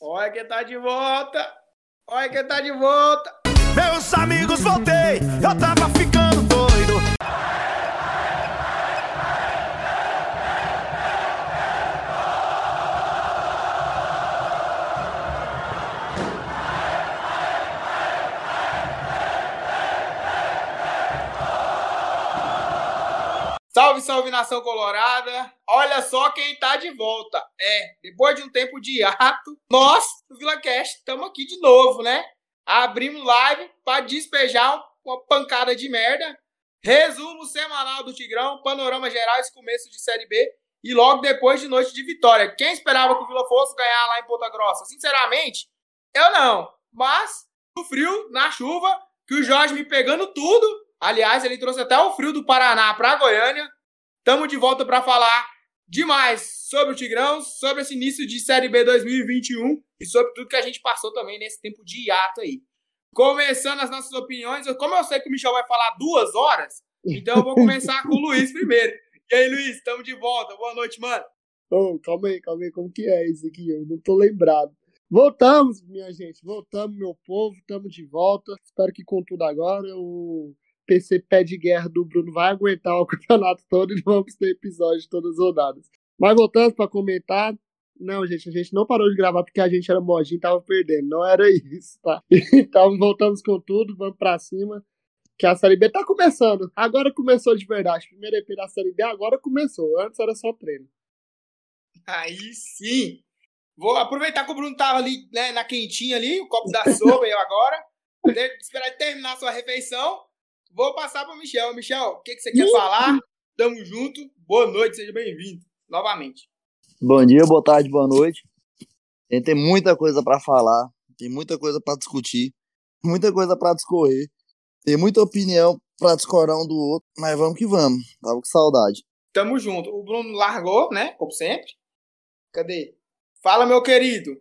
Olha quem tá de volta! Olha quem tá de volta! Meus amigos, voltei! Eu tava ficando doido! Salve, nação colorada! Olha só quem tá de volta. É, depois de um tempo de ato, nós do VilaCast estamos aqui de novo, né? Abrimos live para despejar uma pancada de merda. Resumo semanal do Tigrão, panorama geral esse começo de Série B e logo depois de noite de vitória. Quem esperava que o Vila fosse ganhar lá em Ponta Grossa? Sinceramente, eu não. Mas no frio, na chuva, que o Jorge me pegando tudo, Aliás, ele trouxe até o frio do Paraná para Goiânia. Estamos de volta para falar demais sobre o Tigrão, sobre esse início de Série B 2021 e sobre tudo que a gente passou também nesse tempo de hiato aí. Começando as nossas opiniões, como eu sei que o Michel vai falar duas horas, então eu vou começar com o Luiz primeiro. E aí, Luiz, estamos de volta. Boa noite, mano. Oh, calma aí, calma aí, como que é isso aqui? Eu não tô lembrado. Voltamos, minha gente, voltamos, meu povo, estamos de volta. Espero que com tudo agora o PC pé de guerra do Bruno vai aguentar o campeonato todo e vamos ter episódio todas as rodadas. Mas voltando para comentar, não, gente, a gente não parou de gravar porque a gente era modinho e tava perdendo. Não era isso, tá? Então voltamos com tudo, vamos para cima. Que a Série B tá começando. Agora começou de verdade. Primeiro EP da Série B agora começou. Antes era só treino. Aí sim. Vou aproveitar que o Bruno tava ali, né, na quentinha ali, o copo da sopa eu agora. Esperar ele terminar a sua refeição. Vou passar para o Michel. Michel, o que, que você quer falar? Tamo junto. Boa noite, seja bem-vindo novamente. Bom dia, boa tarde, boa noite. Tem, tem muita coisa para falar, tem muita coisa para discutir, muita coisa para discorrer, tem muita opinião para discordar um do outro, mas vamos que vamos. Tava com saudade. Tamo junto. O Bruno largou, né? Como sempre. Cadê? Fala, meu querido.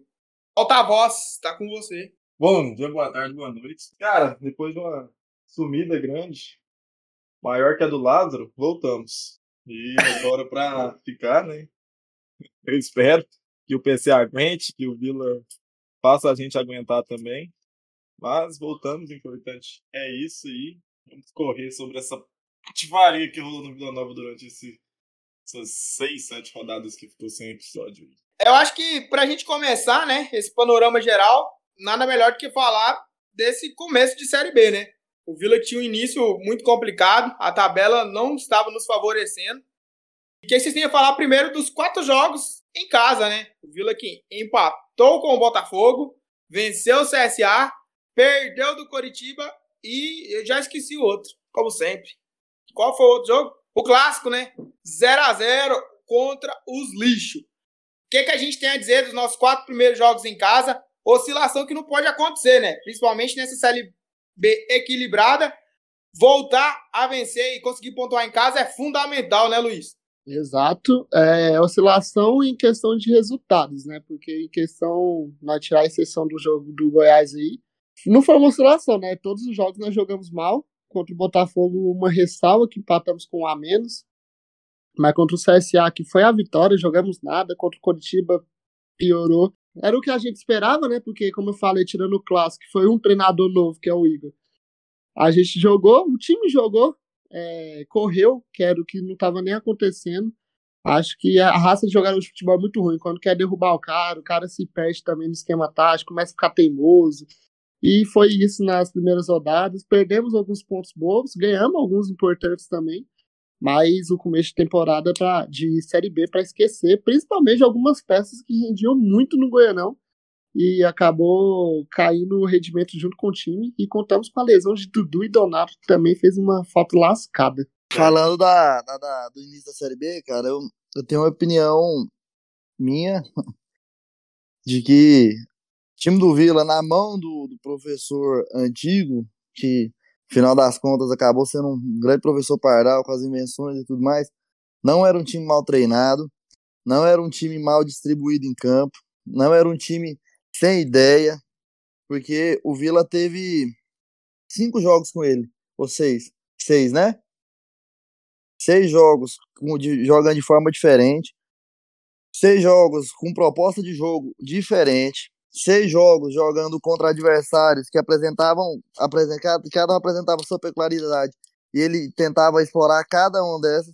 Volta a voz, tá com você. Bom dia, boa tarde, boa noite. Cara, depois de uma sumida grande, maior que a do Lázaro, voltamos. E agora para ficar, né? Eu espero que o PC aguente, que o Vila faça a gente aguentar também. Mas voltamos, importante é isso aí. Vamos correr sobre essa patifaria que rolou no Vila Nova durante esse, essas seis, sete rodadas que ficou sem episódio. Eu acho que pra gente começar, né, esse panorama geral, nada melhor do que falar desse começo de Série B, né? O Vila tinha um início muito complicado, a tabela não estava nos favorecendo. E que vocês têm a falar primeiro dos quatro jogos em casa, né? O Vila que empatou com o Botafogo, venceu o CSA, perdeu do Coritiba e eu já esqueci o outro, como sempre. Qual foi o outro jogo? O clássico, né? 0 a 0 contra os lixos. O que, que a gente tem a dizer dos nossos quatro primeiros jogos em casa? Oscilação que não pode acontecer, né? Principalmente nessa série B equilibrada, voltar a vencer e conseguir pontuar em casa é fundamental, né, Luiz? Exato. É oscilação em questão de resultados, né? Porque em questão, na tirar a exceção do jogo do Goiás aí, não foi uma oscilação, né? Todos os jogos nós jogamos mal. Contra o Botafogo, uma ressalva que empatamos com um a menos. Mas contra o CSA, que foi a vitória, jogamos nada. Contra o Coritiba, piorou. Era o que a gente esperava, né? Porque, como eu falei, tirando o clássico, foi um treinador novo, que é o Igor. A gente jogou, o time jogou, é, correu, que era o que não estava nem acontecendo. Acho que a raça de jogador de futebol é muito ruim. Quando quer derrubar o cara, o cara se perde também no esquema tático, começa a ficar teimoso. E foi isso nas primeiras rodadas. Perdemos alguns pontos bons, ganhamos alguns importantes também mas o começo de temporada pra, de Série B para esquecer, principalmente algumas peças que rendiam muito no Goianão e acabou caindo o rendimento junto com o time e contamos com a lesão de Dudu e Donato que também fez uma falta lascada. Falando da, da, da, do início da Série B, cara, eu, eu tenho uma opinião minha de que o time do Vila, na mão do, do professor antigo, que final das contas, acabou sendo um grande professor Pardal com as invenções e tudo mais. Não era um time mal treinado, não era um time mal distribuído em campo, não era um time sem ideia, porque o Vila teve cinco jogos com ele, ou seis, seis, né? Seis jogos de, jogando de forma diferente, seis jogos com proposta de jogo diferente, seis jogos jogando contra adversários que apresentavam, apresent, cada um apresentava sua peculiaridade, e ele tentava explorar cada uma dessas,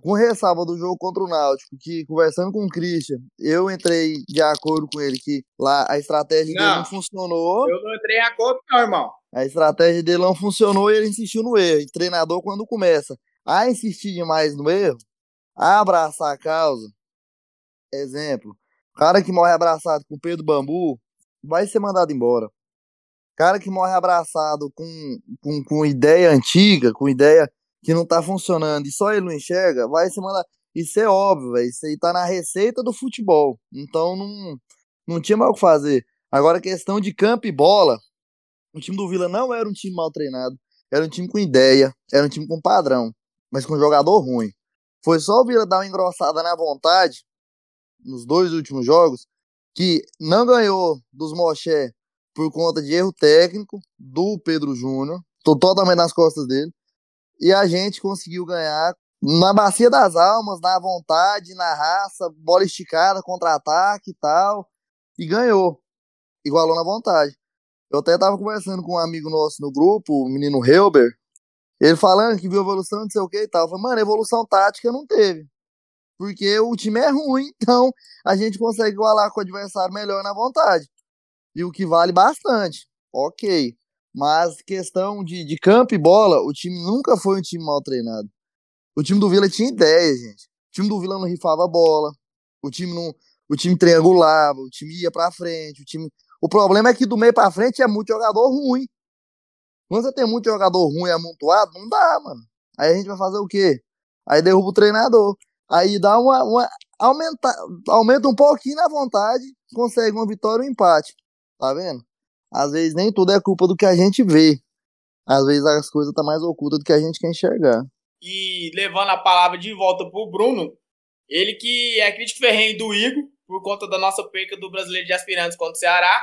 com ressalva do jogo contra o Náutico, que conversando com o Christian, eu entrei de acordo com ele que lá a estratégia não, dele não funcionou. Eu não entrei em acordo, não, irmão. A estratégia dele não funcionou e ele insistiu no erro. E treinador, quando começa a insistir demais no erro, a abraçar a causa, exemplo, cara que morre abraçado com o Pedro Bambu, vai ser mandado embora. Cara que morre abraçado com, com, com ideia antiga, com ideia que não tá funcionando e só ele não enxerga, vai ser mandado. Isso é óbvio, velho. Isso aí tá na receita do futebol. Então não, não tinha mais o que fazer. Agora, questão de campo e bola, o time do Vila não era um time mal treinado. Era um time com ideia, era um time com padrão, mas com jogador ruim. Foi só o Vila dar uma engrossada na vontade nos dois últimos jogos, que não ganhou dos Moché por conta de erro técnico do Pedro Júnior, totalmente nas costas dele, e a gente conseguiu ganhar na bacia das almas, na vontade, na raça, bola esticada, contra-ataque e tal, e ganhou, igualou na vontade. Eu até tava conversando com um amigo nosso no grupo, o menino Helber, ele falando que viu evolução, não sei o que e tal. Eu falei, mano, evolução tática não teve porque o time é ruim, então a gente consegue igualar com o adversário melhor na vontade. E o que vale bastante, ok. Mas questão de, de campo e bola, o time nunca foi um time mal treinado. O time do Vila tinha ideia, gente. O time do Vila não rifava a bola, o time não, o time triangulava, o time ia para frente, o time. O problema é que do meio para frente é muito jogador ruim. Quando você tem muito jogador ruim amontoado, não dá, mano. Aí a gente vai fazer o quê? Aí derruba o treinador. Aí dá uma, uma aumenta, aumenta um pouquinho na vontade, consegue uma vitória ou um empate. Tá vendo? Às vezes nem tudo é culpa do que a gente vê. Às vezes as coisas estão tá mais ocultas do que a gente quer enxergar. E levando a palavra de volta pro Bruno, ele que é crítico ferrenho do Igor, por conta da nossa perca do Brasileiro de Aspirantes contra o Ceará.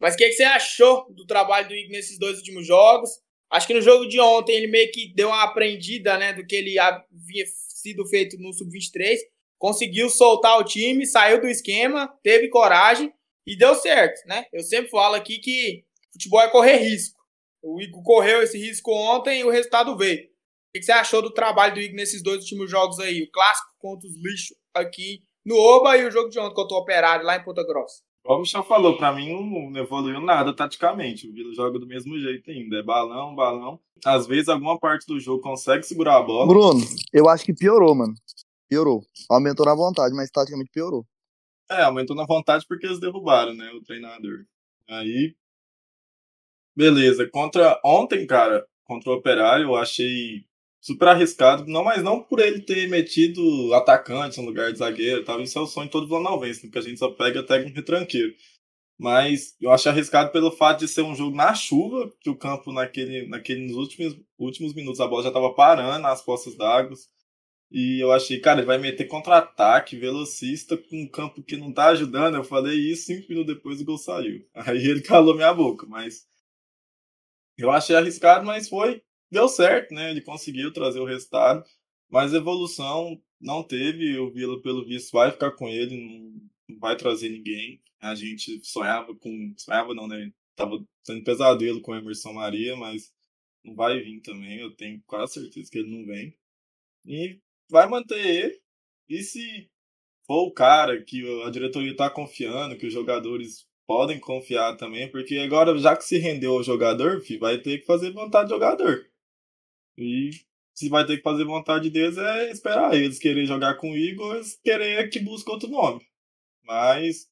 Mas o que, que, você achou do trabalho do Igor nesses dois últimos jogos? Acho que no jogo de ontem ele meio que deu uma aprendida, né, do que ele havia sido feito no Sub-23, conseguiu soltar o time, saiu do esquema, teve coragem e deu certo, né? Eu sempre falo aqui que futebol é correr risco. O Igor correu esse risco ontem e o resultado veio. O que você achou do trabalho do Igor nesses dois últimos jogos aí? O clássico contra os lixos aqui no Oba e o jogo de ontem contra o Operário lá em Ponta Grossa. Como o Michel falou, pra mim não evoluiu nada taticamente. O Vila joga do mesmo jeito ainda. É balão, balão. Às vezes alguma parte do jogo consegue segurar a bola. Bruno, eu acho que piorou, mano. Piorou. Aumentou na vontade, mas taticamente piorou. É, aumentou na vontade porque eles derrubaram, né? O treinador. Aí. Beleza. Contra. Ontem, cara, contra o Operário, eu achei super arriscado, não, mas não por ele ter metido atacante no lugar de zagueiro, tal, isso é o sonho de todo Vlanalvense, porque a gente só pega até um retranqueiro. Mas eu achei arriscado pelo fato de ser um jogo na chuva, que o campo naquele, naquele nos últimos, últimos minutos a bola já estava parando nas poças d'água. E eu achei, cara, ele vai meter contra-ataque, velocista, com um campo que não tá ajudando. Eu falei isso cinco minutos depois o gol saiu. Aí ele calou minha boca, mas. Eu achei arriscado, mas foi deu certo, né? Ele conseguiu trazer o resultado, mas evolução não teve. O Vila, pelo visto, vai ficar com ele, não vai trazer ninguém. A gente sonhava com. Sonhava não, né? Tava tendo pesadelo com o Emerson Maria, mas não vai vir também. Eu tenho quase certeza que ele não vem. E vai manter ele. E se for o cara que a diretoria está confiando, que os jogadores podem confiar também, porque agora, já que se rendeu ao jogador, vai ter que fazer vontade do jogador. E se vai ter que fazer vontade deles é esperar eles querer jogar com o eles querer que busque outro nome. Mas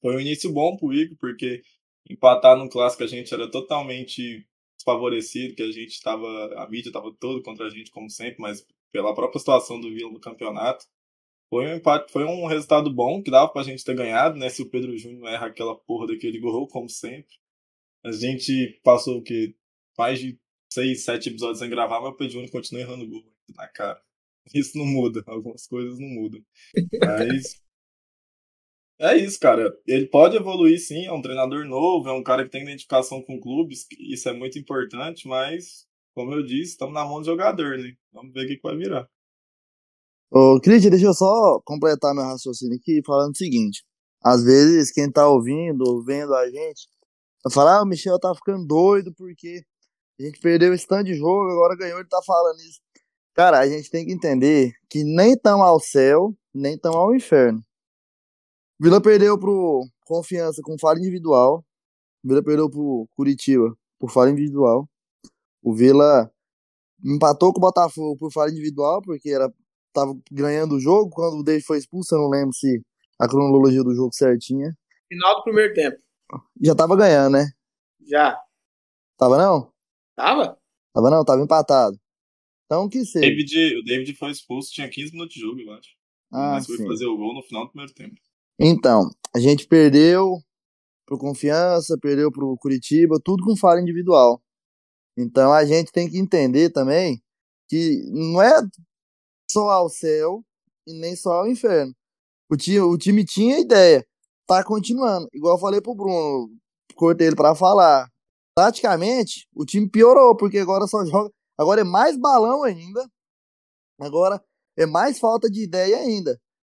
foi um início bom pro Igor, porque empatar no clássico a gente era totalmente desfavorecido, que a gente estava, a mídia estava todo contra a gente como sempre, mas pela própria situação do Vila no campeonato, foi um empate, foi um resultado bom que dava pra gente ter ganhado, né? Se o Pedro Júnior erra aquela porra daquele gol, como sempre. A gente passou o que mais de seis, sete episódios sem gravar, mas o Pedro continua errando gol na cara. Isso não muda, algumas coisas não mudam. Mas. é isso, cara. Ele pode evoluir sim, é um treinador novo, é um cara que tem identificação com clubes, isso é muito importante, mas, como eu disse, estamos na mão do jogador, né? Vamos ver o que, que vai virar. Ô, Cris, deixa eu só completar meu raciocínio aqui falando o seguinte. Às vezes, quem tá ouvindo ou vendo a gente, vai falar, ah, o Michel tá ficando doido porque a gente perdeu esse tanto de jogo, agora ganhou, ele tá falando isso. Cara, a gente tem que entender que nem tão ao céu, nem tão ao inferno. Vila perdeu pro Confiança com falha individual. Vila perdeu pro Curitiba por falha individual. O Vila empatou com o Botafogo por falha individual, porque era tava ganhando o jogo quando o David foi expulso, eu não lembro se a cronologia do jogo certinha. Final do primeiro tempo. Já tava ganhando, né? Já. Tava não? Tava? Tava não, tava empatado. Então que seja. David, o David foi expulso, tinha 15 minutos de jogo, eu acho. Ah, Mas foi sim. fazer o gol no final do primeiro tempo. Então, a gente perdeu pro Confiança, perdeu pro Curitiba, tudo com falha individual. Então a gente tem que entender também que não é só ao céu e nem só ao inferno. O time, o time tinha ideia, tá continuando. Igual eu falei pro Bruno, cortei ele pra falar. Taticamente, o time piorou, porque agora só joga. Agora é mais balão ainda. Agora é mais falta de ideia ainda.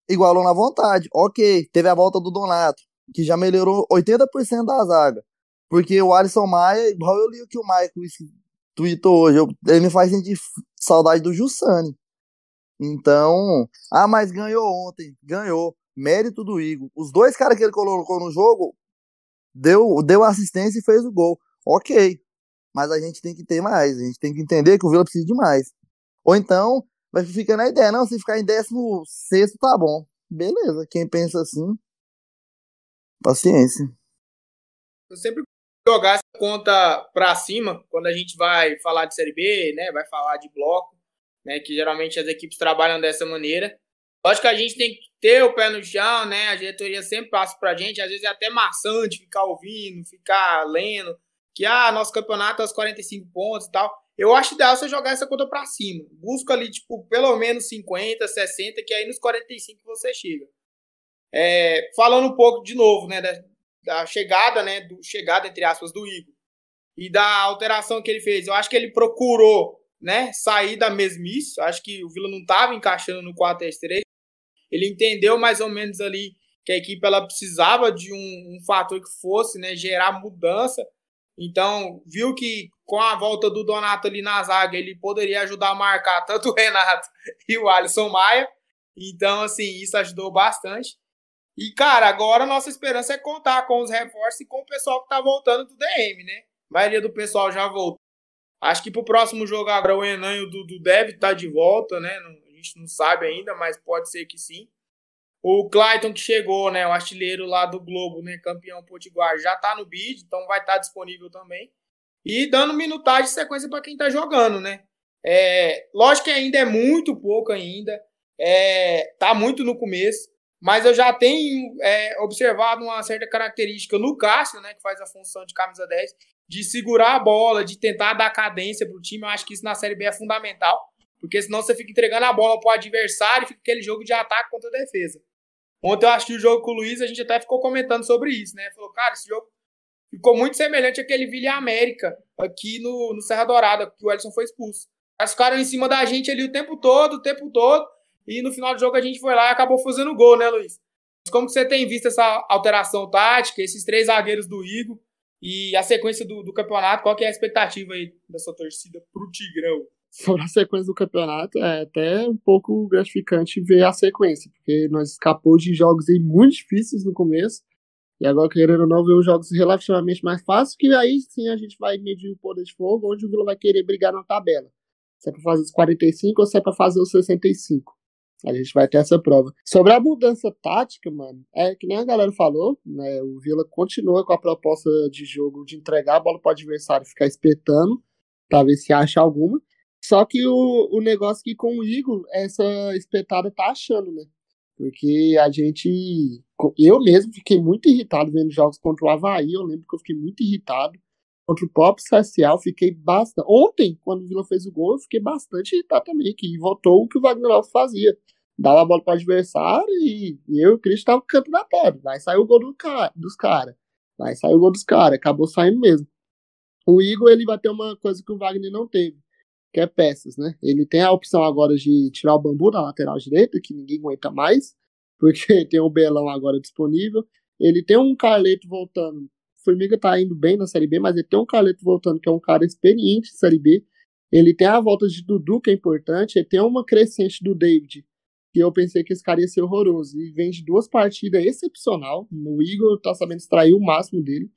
Igualou na vontade. Ok, teve a volta do Donato, que já melhorou 80% da zaga. Porque o Alisson Maia, igual eu li o que o Michael tweetou hoje, ele me faz sentir saudade do Jussani. Então, ah, mas ganhou ontem, ganhou. Mérito do Igor. Os dois caras que ele colocou no jogo, deu, deu assistência e fez o gol. Ok. Mas a gente tem que ter mais. A gente tem que entender que o Vila precisa de mais. Ou então, vai ficar na ideia, não, se ficar em décimo sexto, tá bom. Beleza, quem pensa assim, paciência. Eu sempre jogar essa conta pra cima quando a gente vai falar de Série B, né? Vai falar de bloco, né? Que geralmente as equipes trabalham dessa maneira. Lógico que a gente tem que ter o pé no chão, né? A diretoria sempre passa pra gente. Às vezes é até maçante ficar ouvindo, ficar lendo. Que, ah, nosso campeonato é aos 45 pontos e tal. Eu acho ideal você jogar essa conta pra cima. Busca ali, tipo, pelo menos 50, 60, que aí nos 45 você chega. É, falando um pouco de novo, né? Da, da chegada, né? Do, chegada, entre aspas, do Igor. E da alteração que ele fez. Eu acho que ele procurou, né? Sair da mesmice. Eu acho que o Vila não estava encaixando no 4-3-3. Ele entendeu mais ou menos ali que a equipe ela precisava de um, um fator que fosse, né? Gerar mudança. Então, viu que com a volta do Donato ali na zaga, ele poderia ajudar a marcar tanto o Renato e o Alisson Maia. Então, assim, isso ajudou bastante. E, cara, agora nossa esperança é contar com os reforços e com o pessoal que tá voltando do DM, né? A maioria do pessoal já voltou. Acho que pro próximo jogo agora o Enan e o Dudu deve estar de volta, né? A gente não sabe ainda, mas pode ser que sim. O Clayton que chegou, né? O artilheiro lá do Globo, né? Campeão potiguar, já tá no bid, então vai estar disponível também. E dando minutagem e sequência para quem tá jogando, né? É, lógico que ainda é muito pouco ainda. É, tá muito no começo. Mas eu já tenho é, observado uma certa característica no Cássio, né, que faz a função de camisa 10, de segurar a bola, de tentar dar cadência para o time. Eu acho que isso na Série B é fundamental, porque senão você fica entregando a bola para o adversário e fica aquele jogo de ataque contra a defesa. Ontem eu assisti o jogo com o Luiz, a gente até ficou comentando sobre isso, né? Falou, cara, esse jogo ficou muito semelhante àquele Vila América aqui no, no Serra Dourada, que o Ellison foi expulso. Eles ficaram em cima da gente ali o tempo todo, o tempo todo. E no final do jogo a gente foi lá e acabou fazendo gol, né, Luiz? Como você tem visto essa alteração tática, esses três zagueiros do Igor e a sequência do, do campeonato? Qual que é a expectativa aí da sua torcida pro Tigrão? Sobre a sequência do campeonato, é até um pouco gratificante ver a sequência, porque nós escapou de jogos aí muito difíceis no começo, e agora, querendo ou não, ver os jogos relativamente mais fáceis, que aí sim a gente vai medir o poder de fogo, onde o Vila vai querer brigar na tabela. Se é pra fazer os 45 ou se é pra fazer os 65. A gente vai ter essa prova. Sobre a mudança tática, mano, é que nem a galera falou, né? O Vila continua com a proposta de jogo de entregar a bola pro adversário e ficar espetando, pra ver se acha alguma. Só que o, o negócio que com o Igor, essa espetada tá achando, né? Porque a gente. Eu mesmo fiquei muito irritado vendo jogos contra o Havaí. Eu lembro que eu fiquei muito irritado. Contra o próprio eu fiquei bastante. Ontem, quando o Vila fez o gol, eu fiquei bastante irritado também, que voltou o que o Wagner Love fazia. Dava a bola para o adversário e, eu e o Cris estavam canto da pedra. Vai sair o gol do cara, dos caras. Vai sair o gol dos caras. Acabou saindo mesmo. O Igor, ele vai ter uma coisa que o Wagner não teve que é peças, né? Ele tem a opção agora de tirar o bambu na lateral direita, que ninguém aguenta mais, porque tem o Belão agora disponível. Ele tem um Carleto voltando. O Formiga tá indo bem na Série B, mas ele tem um Carleto voltando, que é um cara experiente em Série B. Ele tem a volta de Dudu, que é importante. Ele tem uma crescente do David, que eu pensei que esse cara ia ser horroroso. E vem de duas partidas excepcional. O Igor tá sabendo extrair o máximo dele.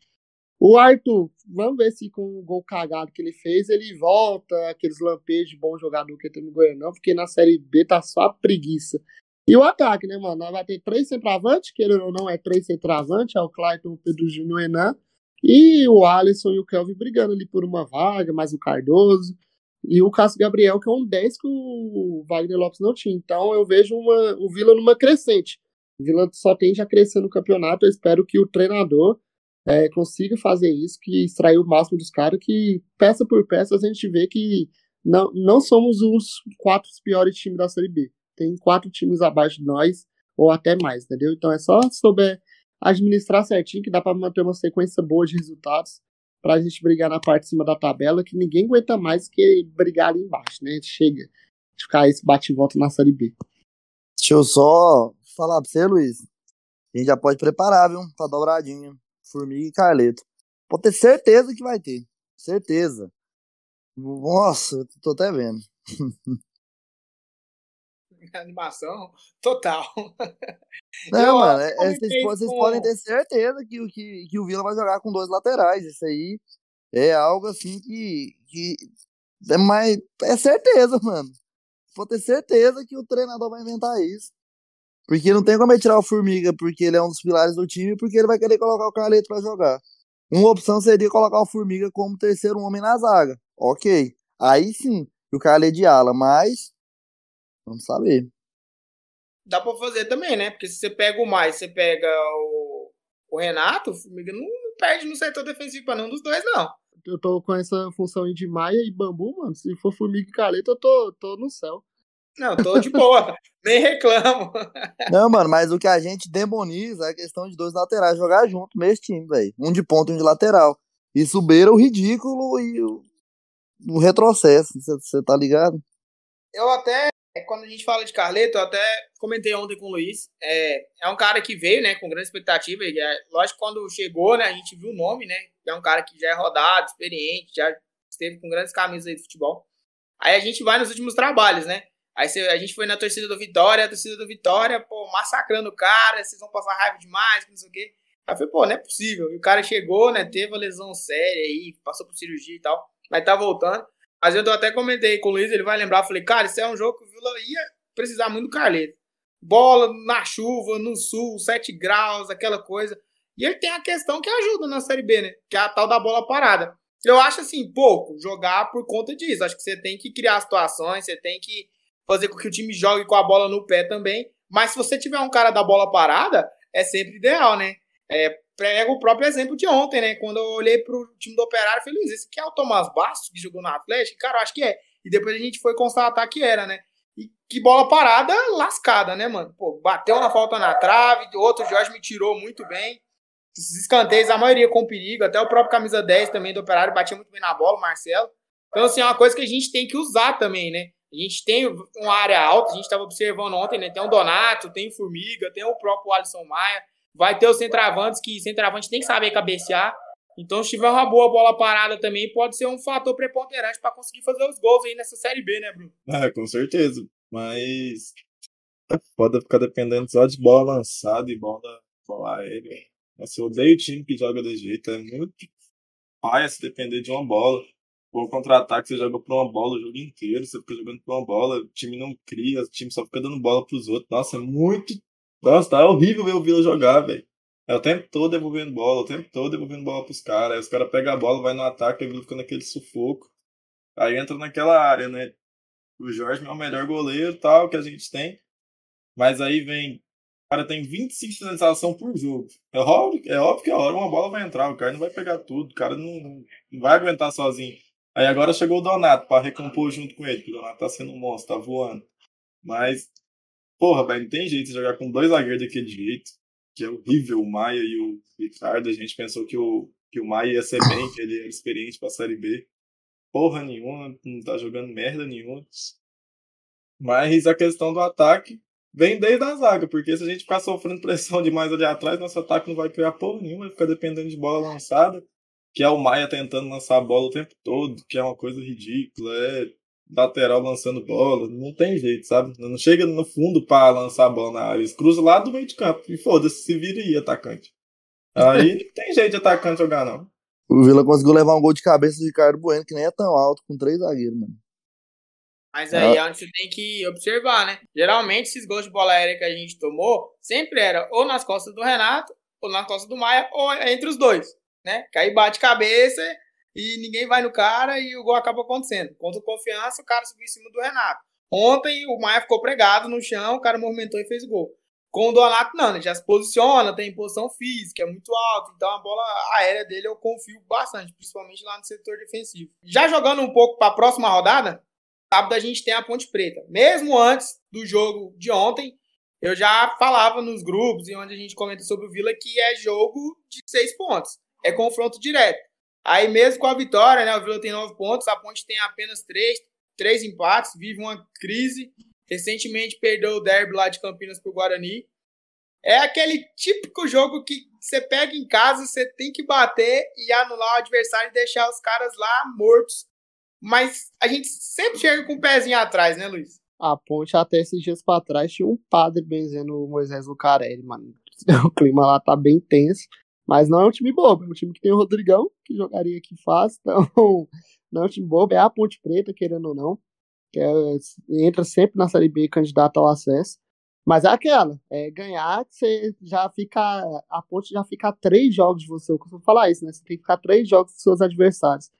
O Arthur, vamos ver se com o gol cagado que ele fez, ele volta, aqueles lampejos de bom jogador que tem no Goianão, porque na Série B tá só preguiça. E o ataque, né, mano? Vai ter três centroavantes, querendo ou não, é três centroavantes, é o Clayton, o Pedro Júnior e o Enan. E o Alisson e o Kelvin brigando ali por uma vaga, mais o Cardoso. E o Cássio Gabriel, que é um 10 que o Wagner Lopes não tinha. Então eu vejo uma, o Vila numa crescente. O Vila só tende a crescer no campeonato. Eu espero que o treinador é, consiga fazer isso, que extrair o máximo dos caras, que peça por peça a gente vê que não, não somos os quatro piores times da Série B. Tem quatro times abaixo de nós, ou até mais, entendeu? Então é só souber administrar certinho que dá para manter uma sequência boa de resultados para a gente brigar na parte de cima da tabela, que ninguém aguenta mais que brigar ali embaixo, né? Chega de ficar esse bate e volta na Série B. Deixa eu só falar pra você, Luiz. A gente já pode preparar, viu? Pra dobradinha. Formiga e Carleto. Pode ter certeza que vai ter. Certeza. Nossa, tô até vendo. Animação total. Não, eu, mano, é, é vocês, vocês com... podem ter certeza que, que, que o Vila vai jogar com dois laterais. Isso aí é algo assim que, que é mais. É certeza, mano. Pode ter certeza que o treinador vai inventar isso. Porque não tem como ele tirar o Formiga porque ele é um dos pilares do time porque ele vai querer colocar o Carleto para jogar. Uma opção seria colocar o Formiga como terceiro homem na zaga. Ok. Aí sim, o Carleto de ala, mas vamos saber. Dá pra fazer também, né? Porque se você pega o mais, você pega o, o Renato, o Formiga não perde no setor defensivo pra nenhum dos dois, não. Eu tô com essa função aí de Maia e Bambu, mano. Se for Formiga e Carleto, eu tô, tô no céu. Não, tô de boa, nem reclamo. Não, mano, mas o que a gente demoniza é a questão de dois laterais jogar junto nesse time, velho. Um de ponta e um de lateral. Isso beira o ridículo e o, o retrocesso, você tá ligado? Eu até, quando a gente fala de Carleto, eu até comentei ontem com o Luiz. É, é um cara que veio, né, com grande expectativa. E é, lógico, quando chegou, né, a gente viu o nome, né? É um cara que já é rodado, experiente, já esteve com grandes camisas aí de futebol. Aí a gente vai nos últimos trabalhos, né? Aí a gente foi na torcida do Vitória, a torcida do Vitória, pô, massacrando o cara, vocês vão passar raiva demais, não sei o quê. Aí eu falei, pô, não é possível. E o cara chegou, né, teve uma lesão séria aí, passou por cirurgia e tal, mas tá voltando. Mas eu até comentei com o Luiz, ele vai lembrar, falei, cara, isso é um jogo que o Vila ia precisar muito do Carleto. Bola na chuva, no sul, 7 graus, aquela coisa. E ele tem a questão que ajuda na Série B, né? Que é a tal da bola parada. Eu acho assim, pouco jogar por conta disso. Acho que você tem que criar situações, você tem que fazer com que o time jogue com a bola no pé também. Mas se você tiver um cara da bola parada, é sempre ideal, né? É, pega o próprio exemplo de ontem, né? Quando eu olhei pro time do Operário, falei, Luiz, esse aqui é o Tomás Bastos, que jogou no Atlético? Cara, eu acho que é. E depois a gente foi constatar que era, né? E que bola parada lascada, né, mano? Pô, bateu na falta na trave, outro Jorge me tirou muito bem. Esses escanteios, a maioria com perigo, até o próprio camisa 10 também do Operário batia muito bem na bola, o Marcelo. Então, assim, é uma coisa que a gente tem que usar também, né? A gente tem uma área alta, a gente estava observando ontem, né? Tem o Donato, tem o Formiga, tem o próprio Alisson Maia. Vai ter os centravantes, que centravante tem que saber cabecear. Então, se tiver uma boa bola parada também, pode ser um fator preponderante para conseguir fazer os gols aí nessa Série B, né, Bruno? Ah, com certeza. Mas pode ficar dependendo só de bola lançada e bola, bola aérea. Nossa, eu odeio o time que joga desse jeito. É muito paia se depender de uma bola o contra-ataque, você joga por uma bola o jogo inteiro, você fica jogando por uma bola, o time não cria, o time só fica dando bola pros outros. Nossa, é muito. Nossa, tá horrível ver o Vila jogar, velho. É o tempo todo devolvendo bola, o tempo todo devolvendo bola pros caras. Aí os caras pegam a bola, vai no ataque, e o Vila fica naquele sufoco. Aí entra naquela área, né? O Jorge é o melhor goleiro tal que a gente tem. Mas aí vem. O cara tem 25 finalizações por jogo. É óbvio, é óbvio que a hora uma bola vai entrar. O cara não vai pegar tudo. O cara não, não vai aguentar sozinho. Aí agora chegou o Donato para recompor junto com ele, porque o Donato tá sendo um monstro, tá voando. Mas, porra, velho, não tem jeito de jogar com dois zagueiros daquele jeito, que é horrível, o Maia e o Ricardo. A gente pensou que o, que o Maia ia ser bem, que ele era experiente pra Série B. Porra nenhuma, não tá jogando merda nenhuma. Mas a questão do ataque, vem desde a zaga, porque se a gente ficar sofrendo pressão demais ali atrás, nosso ataque não vai criar porra nenhuma, vai ficar dependendo de bola lançada, que é o Maia tentando lançar a bola o tempo todo, que é uma coisa ridícula, é lateral lançando bola, não tem jeito, sabe? Não chega no fundo para lançar a bola na área, eles cruzam lá do meio de campo, e foda-se, se vira aí, atacante. Aí não tem jeito de atacante jogar, não. O Vila conseguiu levar um gol de cabeça do Ricardo Bueno, que nem é tão alto, com três zagueiros, mano. Mas aí é onde você tem que observar, né? Geralmente, esses gols de bola aérea que a gente tomou, sempre era ou nas costas do Renato, ou nas costas do Maia, ou entre os dois, né? Que aí bate cabeça e ninguém vai no cara e o gol acaba acontecendo. Contra Confiança, o cara subiu em cima do Renato. Ontem, o Maia ficou pregado no chão, o cara movimentou e fez o gol. Com o Donato, não, ele já se posiciona, tem posição física, é muito alto, então a bola aérea dele eu confio bastante, principalmente lá no setor defensivo. Já jogando um pouco para a próxima rodada, sábado a gente tem a Ponte Preta. Mesmo antes do jogo de ontem, eu já falava nos grupos e onde a gente comenta sobre o Vila que é jogo de seis pontos, é confronto direto. Aí mesmo com a vitória, né, o Vila tem nove pontos, a Ponte tem apenas três, três empates, vive uma crise Recentemente perdeu o derby lá de Campinas pro Guarani. É aquele típico jogo que você pega em casa, você tem que bater e anular o adversário e deixar os caras lá mortos. Mas a gente sempre chega com o um pezinho atrás, né, Luiz? A ponte até esses dias pra trás tinha um padre benzendo o Moisés Lucarelli, mano. O clima lá tá bem tenso. Mas não é um time bobo, é um time que tem o Rodrigão, que jogaria aqui fácil. Então, não é um time bobo, é a Ponte Preta, querendo ou não que é, entra sempre na Série B candidato ao acesso. Mas é aquela, é ganhar, você já fica. A ponte já fica três jogos de você. Eu costumo falar isso, né? Você tem que ficar três jogos dos seus adversários.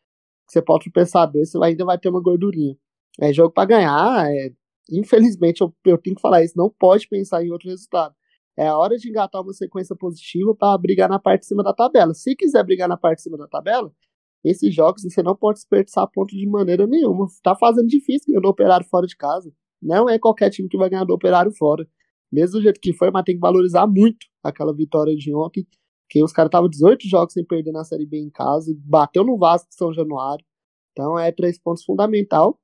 Você pode pensar dois, você ainda vai ter uma gordurinha. É jogo para ganhar. É, infelizmente, eu, eu tenho que falar isso. Não pode pensar em outro resultado. É a hora de engatar uma sequência positiva para brigar na parte de cima da tabela. Se quiser brigar na parte de cima da tabela, esses jogos você não pode desperdiçar ponto de maneira nenhuma. Tá fazendo difícil ganhar do operário fora de casa. Não é qualquer time que vai ganhar do operário fora. Mesmo do jeito que foi, mas tem que valorizar muito aquela vitória de ontem. Que os caras estavam 18 jogos sem perder na Série B em casa, bateu no Vasco de São Januário. Então é três pontos fundamental.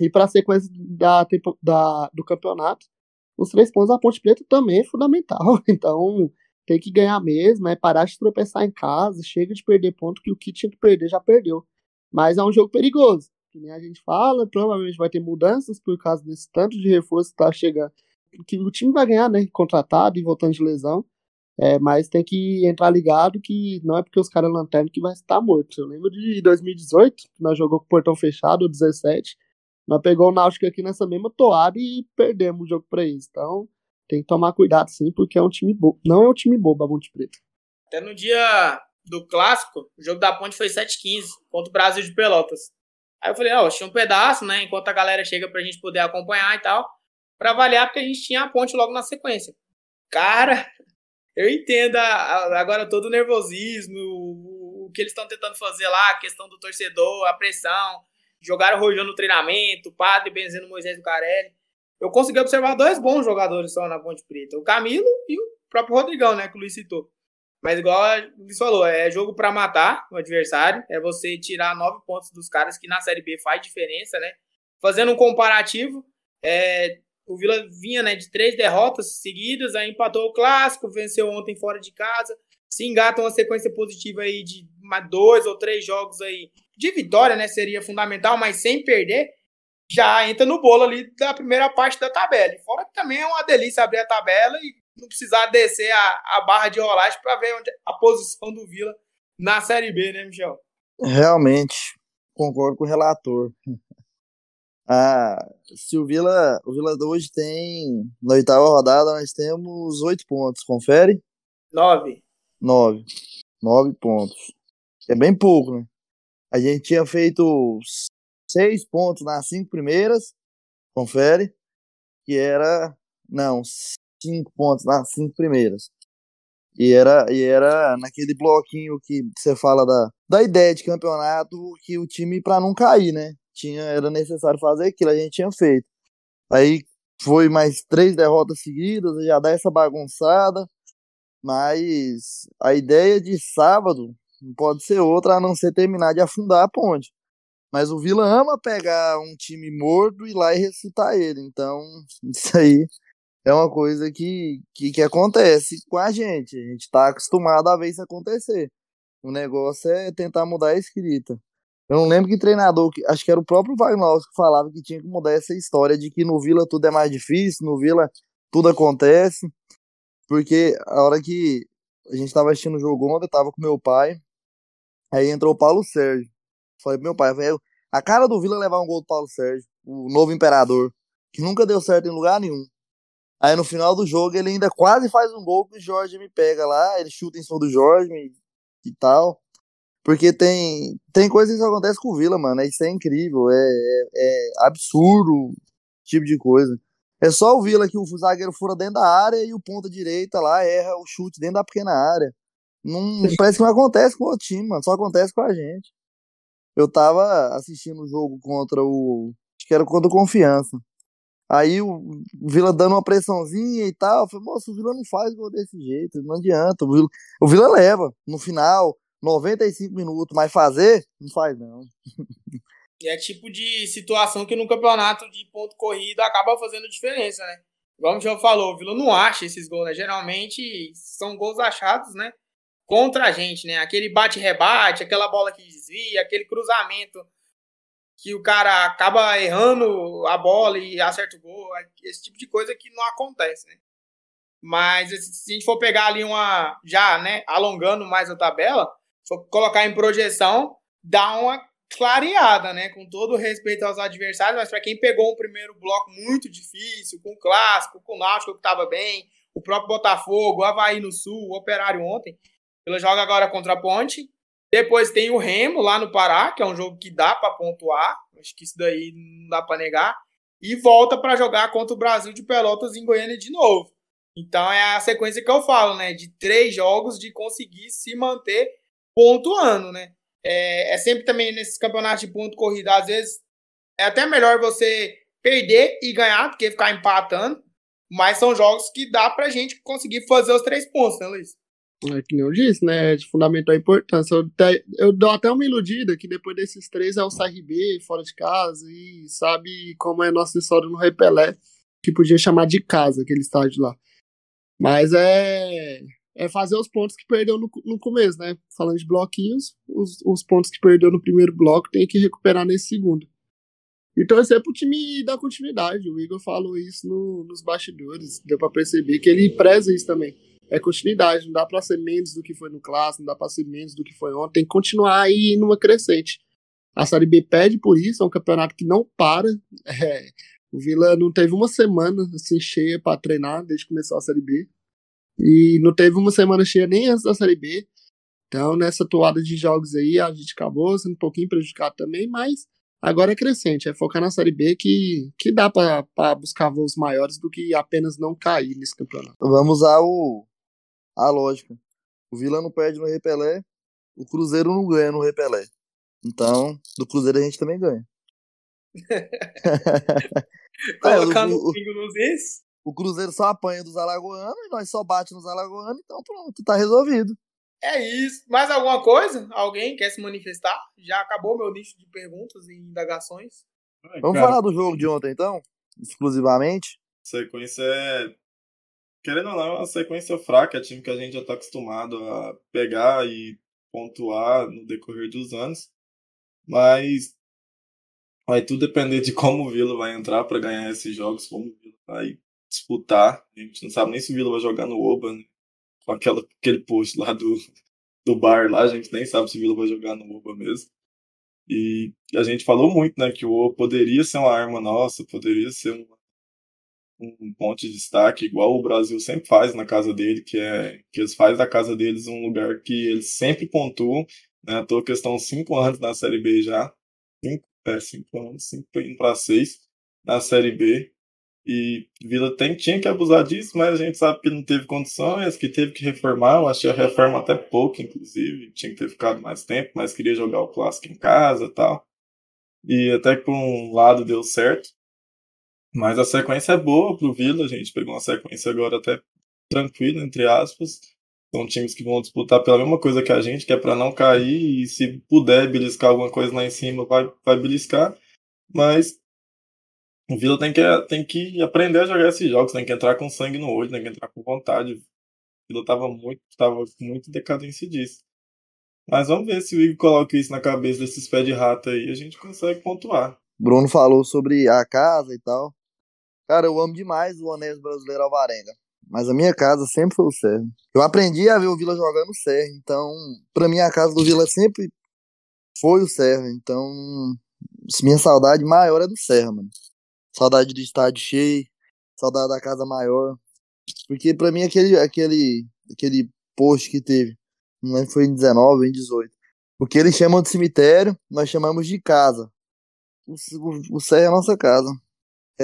E para a sequência da, da, do campeonato, os três pontos da Ponte Preta também é fundamental. Então tem que ganhar mesmo, é parar de tropeçar em casa, chega de perder ponto, que o que tinha que perder já perdeu. Mas é um jogo perigoso, que nem a gente fala, provavelmente vai ter mudanças por causa desse tanto de reforço que tá chegando, que o time vai ganhar, né, contratado e voltando de lesão, é, mas tem que entrar ligado que não é porque os caras lanterna que vai estar morto. Eu lembro de 2018, que nós jogou com o portão fechado, 17, nós pegou o Náutico aqui nessa mesma toada e perdemos o jogo para eles. Então, tem que tomar cuidado sim, porque é um time bobo. Não é um time bobo a Ponte Preta. Até no dia do clássico, o jogo da Ponte foi 7-15 contra o Brasil de Pelotas. Aí eu falei, ó, oh, tinha um pedaço, né? Enquanto a galera chega pra gente poder acompanhar e tal, pra avaliar, porque a gente tinha a ponte logo na sequência. Cara, eu entendo agora todo o nervosismo, o, que eles estão tentando fazer lá, a questão do torcedor, a pressão. Jogaram rojão no treinamento, o padre benzendo Moisés do Carelli eu consegui observar dois bons jogadores só na Ponte Preta. O Camilo e o próprio Rodrigão, né? Que o Luiz citou. Mas igual o Luiz falou, é jogo para matar o adversário. É você tirar nove pontos dos caras que na Série B faz diferença, né? Fazendo um comparativo, é, o Vila vinha né, de três derrotas seguidas, aí empatou o clássico, venceu ontem fora de casa. Se engata uma sequência positiva aí de dois ou três jogos aí de vitória, né? Seria fundamental, mas sem perder já entra no bolo ali da primeira parte da tabela. E fora que também é uma delícia abrir a tabela e não precisar descer a, a barra de rolagem para ver onde a posição do Vila na Série B, né, Michel? Realmente, concordo com o relator. Ah, se o Vila, o Vila hoje tem, na oitava rodada, nós temos oito pontos, confere? Nove. Nove. Nove pontos. É bem pouco, né? A gente tinha feito seis pontos nas cinco primeiras, confere, que era, não, cinco pontos nas cinco primeiras. E era, e era naquele bloquinho que você fala da, da ideia de campeonato que o time para não cair, né? Tinha, era necessário fazer aquilo, a gente tinha feito. Aí foi mais três derrotas seguidas, já dá essa bagunçada. Mas a ideia de sábado não pode ser outra a não ser terminar de afundar a ponte. Mas o Vila ama pegar um time morto e ir lá e ressuscitar ele. Então, isso aí é uma coisa que, que, que acontece com a gente. A gente tá acostumado a ver isso acontecer. O negócio é tentar mudar a escrita. Eu não lembro que treinador, acho que era o próprio Wagner que falava que tinha que mudar essa história de que no Vila tudo é mais difícil, no Vila tudo acontece. Porque a hora que a gente tava assistindo o jogo ontem, eu tava com meu pai, aí entrou o Paulo Sérgio. Falei meu pai, velho, a cara do Vila é levar um gol do Paulo Sérgio, o novo imperador, que nunca deu certo em lugar nenhum. Aí no final do jogo ele ainda quase faz um gol que o Jorge me pega lá, ele chuta em cima do Jorge e tal. Porque tem, tem coisas que acontecem com o Vila, mano. Isso é incrível, é, é, é absurdo tipo de coisa. É só o Vila que o zagueiro fura dentro da área e o ponta direita lá erra o chute dentro da pequena área. Não, parece que não acontece com o time, mano. Só acontece com a gente. Eu tava assistindo o jogo contra o. Acho que era contra o Confiança. Aí o Vila dando uma pressãozinha e tal. Eu falei, moço, o Vila não faz gol desse jeito, não adianta. O Vila, o Vila leva. No final, 95 minutos, mas fazer, não faz não. E é tipo de situação que no campeonato de ponto corrido acaba fazendo diferença, né? Como o João falou, o Vila não acha esses gols, né? Geralmente são gols achados, né? Contra a gente, né? Aquele bate-rebate, aquela bola que desvia, aquele cruzamento que o cara acaba errando a bola e acerta o gol, é esse tipo de coisa que não acontece, né? Mas se a gente for pegar ali uma, já, né, alongando mais a tabela, for colocar em projeção, dá uma clareada, né, com todo respeito aos adversários, mas para quem pegou um primeiro bloco muito difícil, com o Clássico, com o Náutico que estava bem, o próprio Botafogo, o Havaí no Sul, o Operário ontem, ela joga agora contra a Ponte, depois tem o Remo lá no Pará, que é um jogo que dá para pontuar. Acho que isso daí não dá para negar. E volta para jogar contra o Brasil de Pelotas em Goiânia de novo. Então é a sequência que eu falo, né? De três jogos de conseguir se manter pontuando, né? É, é sempre também nesses campeonatos de ponto corrido, às vezes é até melhor você perder e ganhar do que ficar empatando. Mas são jogos que dá pra gente conseguir fazer os três pontos, né, Luiz? É que nem eu disse, né? De fundamental importância. Eu, até, eu dou até uma iludida que depois desses três é o CRB fora de casa e sabe como é nossa história no Repelé, que podia chamar de casa aquele estádio lá. Mas é, é fazer os pontos que perdeu no, no começo, né? Falando de bloquinhos, os, os pontos que perdeu no primeiro bloco tem que recuperar nesse segundo. E torcer pro time dar continuidade. O Igor falou isso no, nos bastidores. Deu para perceber que ele preza isso também é continuidade, não dá para ser menos do que foi no clássico, não dá para ser menos do que foi ontem, tem que continuar aí numa crescente. A Série B pede por isso, é um campeonato que não para. É, o Vila não teve uma semana assim cheia para treinar desde que começou a Série B. E não teve uma semana cheia nem antes da Série B. Então, nessa toada de jogos aí, a gente acabou sendo um pouquinho prejudicado também, mas agora é crescente, é focar na Série B que, que dá para buscar voos maiores do que apenas não cair nesse campeonato. Vamos usar o, a lógica. O Vila não perde no Repelé, o Cruzeiro não ganha no Repelé. Então, do Cruzeiro a gente também ganha. É, o, o, pingo nos is. O Cruzeiro só apanha dos alagoanos e nós só bate nos alagoanos, então pronto, tá resolvido. É isso. Mais alguma coisa? Alguém quer se manifestar? Já acabou meu nicho de perguntas e indagações. Ai, Vamos cara. falar do jogo de ontem, então? Exclusivamente. Sequência é querendo ou não, é uma sequência fraca, é time que a gente já está acostumado a pegar e pontuar no decorrer dos anos. Mas vai tudo depender de como o Vila vai entrar para ganhar esses jogos, como o Vila vai disputar. A gente não sabe nem se o Vila vai jogar no Oba, né? com aquela, aquele post lá do, do bar lá, a gente nem sabe se o Vila vai jogar no Oba mesmo. E a gente falou muito, né, que o Oba poderia ser uma arma nossa, poderia ser uma um ponto de destaque, igual o Brasil sempre faz na casa dele, que é que eles fazem da casa deles um lugar que eles sempre pontuam, né? À toa que estão cinco anos na Série B já. Cinco, é, cinco anos, cinco indo para seis na Série B. E Vila tem, tinha que abusar disso, mas a gente sabe que não teve condições, que teve que reformar. Eu achei a reforma até pouco, inclusive. Tinha que ter ficado mais tempo, mas queria jogar o clássico em casa tal. E até que por um lado deu certo. Mas a sequência é boa pro Vila, a gente pegou uma sequência agora até tranquila, entre aspas. São times que vão disputar pela mesma coisa que a gente, que é para não cair, e se puder beliscar alguma coisa lá em cima, vai, vai beliscar. Mas O Vila tem que, tem que aprender a jogar esses jogos, tem que entrar com sangue no olho, tem que entrar com vontade. O Vila tava muito, tava muito decadência disso. Mas vamos ver se o Igor coloca isso na cabeça desses pés de rato aí, a gente consegue pontuar. Bruno falou sobre a casa e tal. Cara, eu amo demais o honesto brasileiro Alvarenga. Mas a minha casa sempre foi o Serra. Eu aprendi a ver o Vila jogando o Serra. Então, pra mim, a casa do Vila sempre foi o Serra. Então, minha saudade maior é do Serra, mano. Saudade do estádio cheio. Saudade da casa maior. Porque pra mim, aquele, aquele, aquele post que teve, não lembro se foi em 19 ou em 18. O que eles chamam de cemitério, nós chamamos de casa. O, o, o Serra é a nossa casa.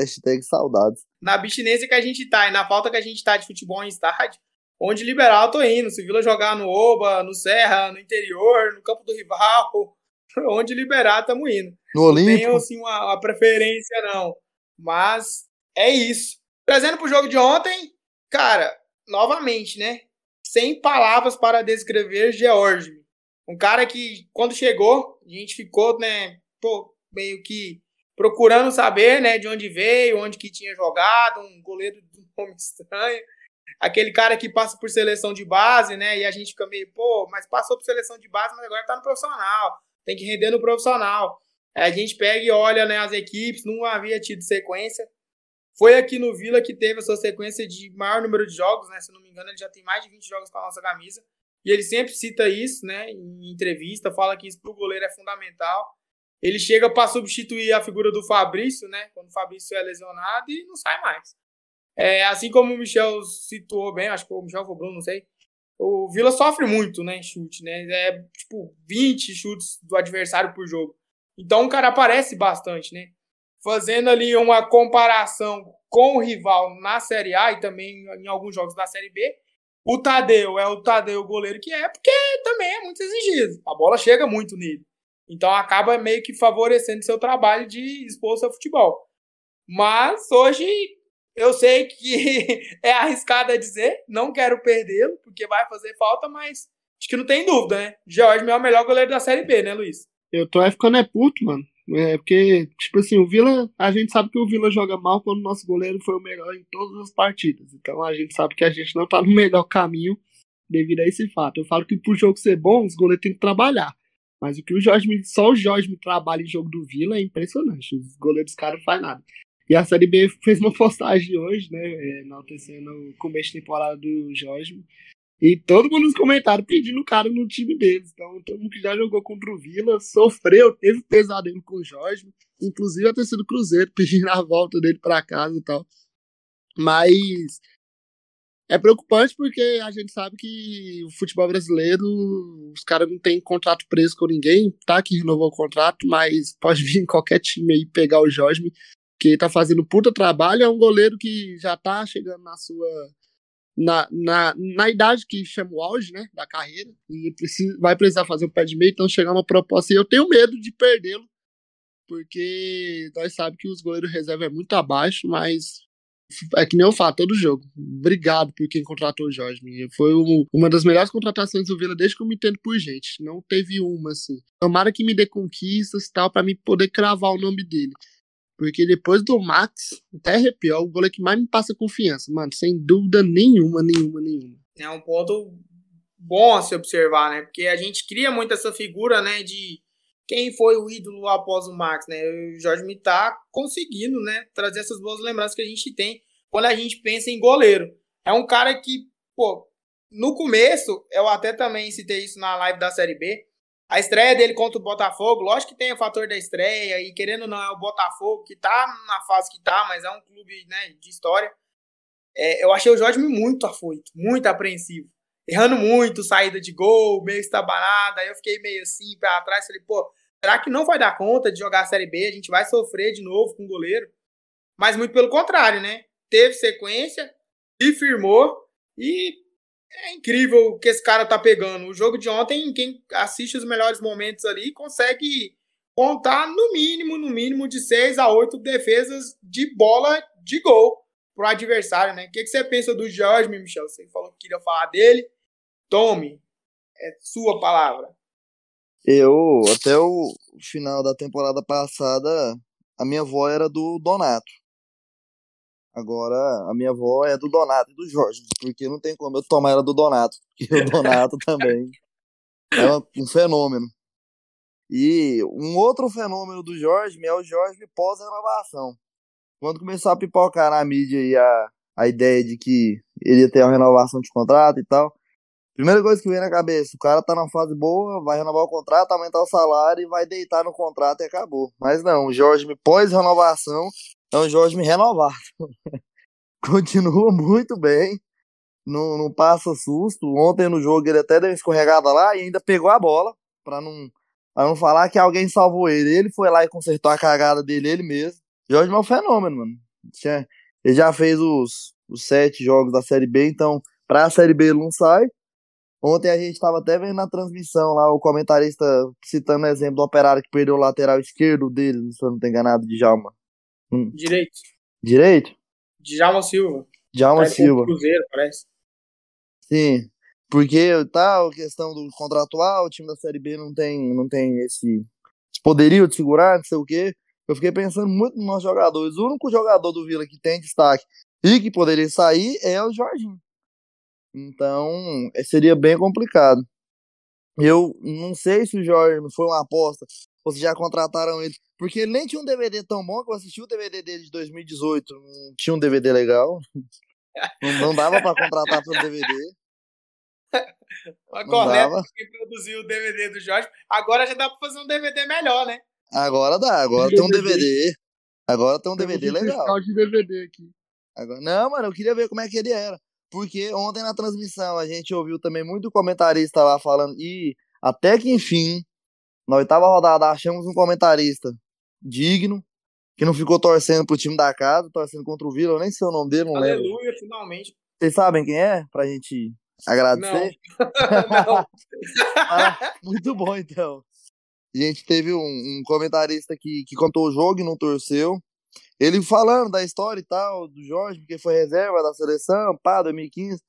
Hashtag saudades. Na abstinência que a gente tá e na falta que a gente tá de futebol em estádio, onde liberal eu tô indo. Se Vila jogar no Oba, no Serra, no interior, no campo do rival, onde liberar, tamo indo. No Olímpico. Não tenho, assim, uma, uma preferência, não. Mas é isso. Trazendo pro jogo de ontem, cara, novamente, né? Sem palavras para descrever George. Um cara que, quando chegou, a gente ficou, né, pô, meio que procurando saber, né, de onde veio, onde que tinha jogado, um goleiro de um nome estranho. Aquele cara que passa por seleção de base, né, e a gente fica meio, pô, mas passou por seleção de base, mas agora tá no profissional. Tem que render no profissional. Aí a gente pega e olha, né, as equipes, não havia tido sequência. Foi aqui no Vila que teve a sua sequência de maior número de jogos, né? Se não me engano, ele já tem mais de 20 jogos com a nossa camisa. E ele sempre cita isso, né? Em entrevista, fala que isso pro goleiro é fundamental. Ele chega para substituir a figura do Fabrício, né? Quando o Fabrício é lesionado e não sai mais. É, assim como o Michel situou bem, acho que o Michel foi Bruno, não sei. O Vila sofre muito, né, em chute, né? É tipo 20 chutes do adversário por jogo. Então o cara aparece bastante, né? Fazendo ali uma comparação com o rival na Série A e também em alguns jogos da Série B. O Tadeu é o Tadeu goleiro que é, porque também é muito exigido. A bola chega muito nele. Então acaba meio que favorecendo seu trabalho de exposto ao futebol. Mas hoje eu sei que é arriscado a dizer, não quero perdê-lo, porque vai fazer falta, mas acho que não tem dúvida, né? Jorge é o melhor goleiro da Série B, né, Luiz? Eu tô ficando é puto, mano. É, porque, tipo assim, o Vila, a gente sabe que o Vila joga mal quando o nosso goleiro foi o melhor em todas as partidas. Então a gente sabe que a gente não tá no melhor caminho devido a esse fato. Eu falo que pro jogo ser bom, os goleiros têm que trabalhar. Mas o que o Jorge, só o Jorge trabalha em jogo do Vila é impressionante. Os goleiros caras não fazem nada. E a Série B fez uma postagem hoje, né? Enaltecendo o começo de temporada do Jorge. E todo mundo nos comentários pedindo o cara no time deles. Então, todo mundo que já jogou contra o Vila sofreu, teve pesadelo com o Jorge. Inclusive a torcida do Cruzeiro pedindo a volta dele para casa e tal. Mas é preocupante porque a gente sabe que o futebol brasileiro, os caras não têm contrato preso com ninguém, tá? Que renovou o contrato, mas pode vir qualquer time aí pegar o Jorge, que tá fazendo puta trabalho. É um goleiro que já tá chegando na sua. Na, na, na idade que chama o auge, né? Da carreira. E precisa, vai precisar fazer o pé de meio, então chegar uma proposta. E eu tenho medo de perdê-lo, porque nós sabemos que os goleiros reserva é muito abaixo, mas é que nem eu falo todo jogo. Obrigado por quem contratou o Jorge. Foi um, uma das melhores contratações do Vila desde que eu me entendo por gente. Não teve uma, assim. Tomara que me dê conquistas e tal, pra mim poder cravar o nome dele. Porque depois do Max, até arrepiou, o goleiro que mais me passa confiança, mano. Sem dúvida nenhuma, nenhuma, nenhuma. É um ponto bom a se observar, né? Porque a gente cria muito essa figura, né, de quem foi o ídolo após o Max, né? O Jorge me tá conseguindo, né, trazer essas boas lembranças que a gente tem quando a gente pensa em goleiro. É um cara que, pô, no começo, eu até também citei isso na live da Série B, a estreia dele contra o Botafogo, lógico que tem o fator da estreia, e querendo ou não, é o Botafogo que tá na fase que tá, mas é um clube, né, de história. É, eu achei o Jorge muito afoito, muito apreensivo. Errando muito, saída de gol, meio estabanada, aí eu fiquei meio assim, para trás, falei, pô, será que não vai dar conta de jogar a Série B? A gente vai sofrer de novo com o goleiro? Mas muito pelo contrário, né? Teve sequência, se firmou e é incrível o que esse cara tá pegando. O jogo de ontem, quem assiste os melhores momentos ali, consegue contar no mínimo, no mínimo de 6 a 8 defesas de bola de gol pro adversário, né? O que, que você pensa do Jorge, Michel? Você falou que queria falar dele. Tome, é sua palavra. Eu, até o final da temporada passada, a minha avó era do Donato. Agora, a minha avó é do Donato e do Jorge, porque não tem como eu tomar ela do Donato, porque o Donato também é um fenômeno. E um outro fenômeno do Jorge é o Jorge pós-renovação. Quando começou a pipocar na mídia a, a ideia de que ele ia ter uma renovação de contrato e tal, primeira coisa que vem na cabeça, o cara tá numa fase boa, vai renovar o contrato, aumentar o salário e vai deitar no contrato e acabou. Mas não, o Jorge pós-renovação é um Jorge renovado. Continua muito bem, não, não passa susto. Ontem no jogo ele até deu uma escorregada lá e ainda pegou a bola, para não Pra não falar que alguém salvou ele. Ele foi lá e consertou a cagada dele ele mesmo. Jorge é um fenômeno, mano. Ele já fez os, os sete jogos da Série B, então pra Série B ele não sai. Ontem a gente tava até vendo na transmissão lá o comentarista citando o exemplo do operário que perdeu o lateral esquerdo dele, se eu não tenho enganado, de Jalma. Hum. Direito. Direito? Djalma Silva. Djalma Silva. Cruzeiro, parece. Sim. Porque tal, questão do contratual, o time da Série B não tem, não tem esse, esse poderio de segurar, não sei o quê. Eu fiquei pensando muito nos nossos jogadores. O único jogador do Vila que tem destaque e que poderia sair é o Jorginho. Então, é, seria bem complicado. Eu não sei se o Jorge foi uma aposta ou se já contrataram ele. Porque ele nem tinha um DVD tão bom que eu assisti o DVD dele de 2018. Não tinha um DVD legal. Não, não dava para contratar pelo DVD. A corneta que produziu o DVD do Jorge. Agora já dá pra fazer um DVD melhor, né? Agora dá, agora tem um DVD. Agora tem um DVD legal. de DVD aqui. Agora, não, mano, eu queria ver como é que ele era. Porque ontem na transmissão a gente ouviu também muito comentarista lá falando. E até que enfim, na oitava rodada, achamos um comentarista digno, que não ficou torcendo pro time da casa, torcendo contra o Vila. Eu nem sei o nome dele, não Aleluia, lembro. Aleluia, finalmente. Vocês sabem quem é? Pra gente Agradecer? Não. Ah, muito bom, então. A gente teve um, um, comentarista que, que contou o jogo e não torceu. Ele falando da história e tal, do Jorge, porque foi reserva da seleção, pá, 2015.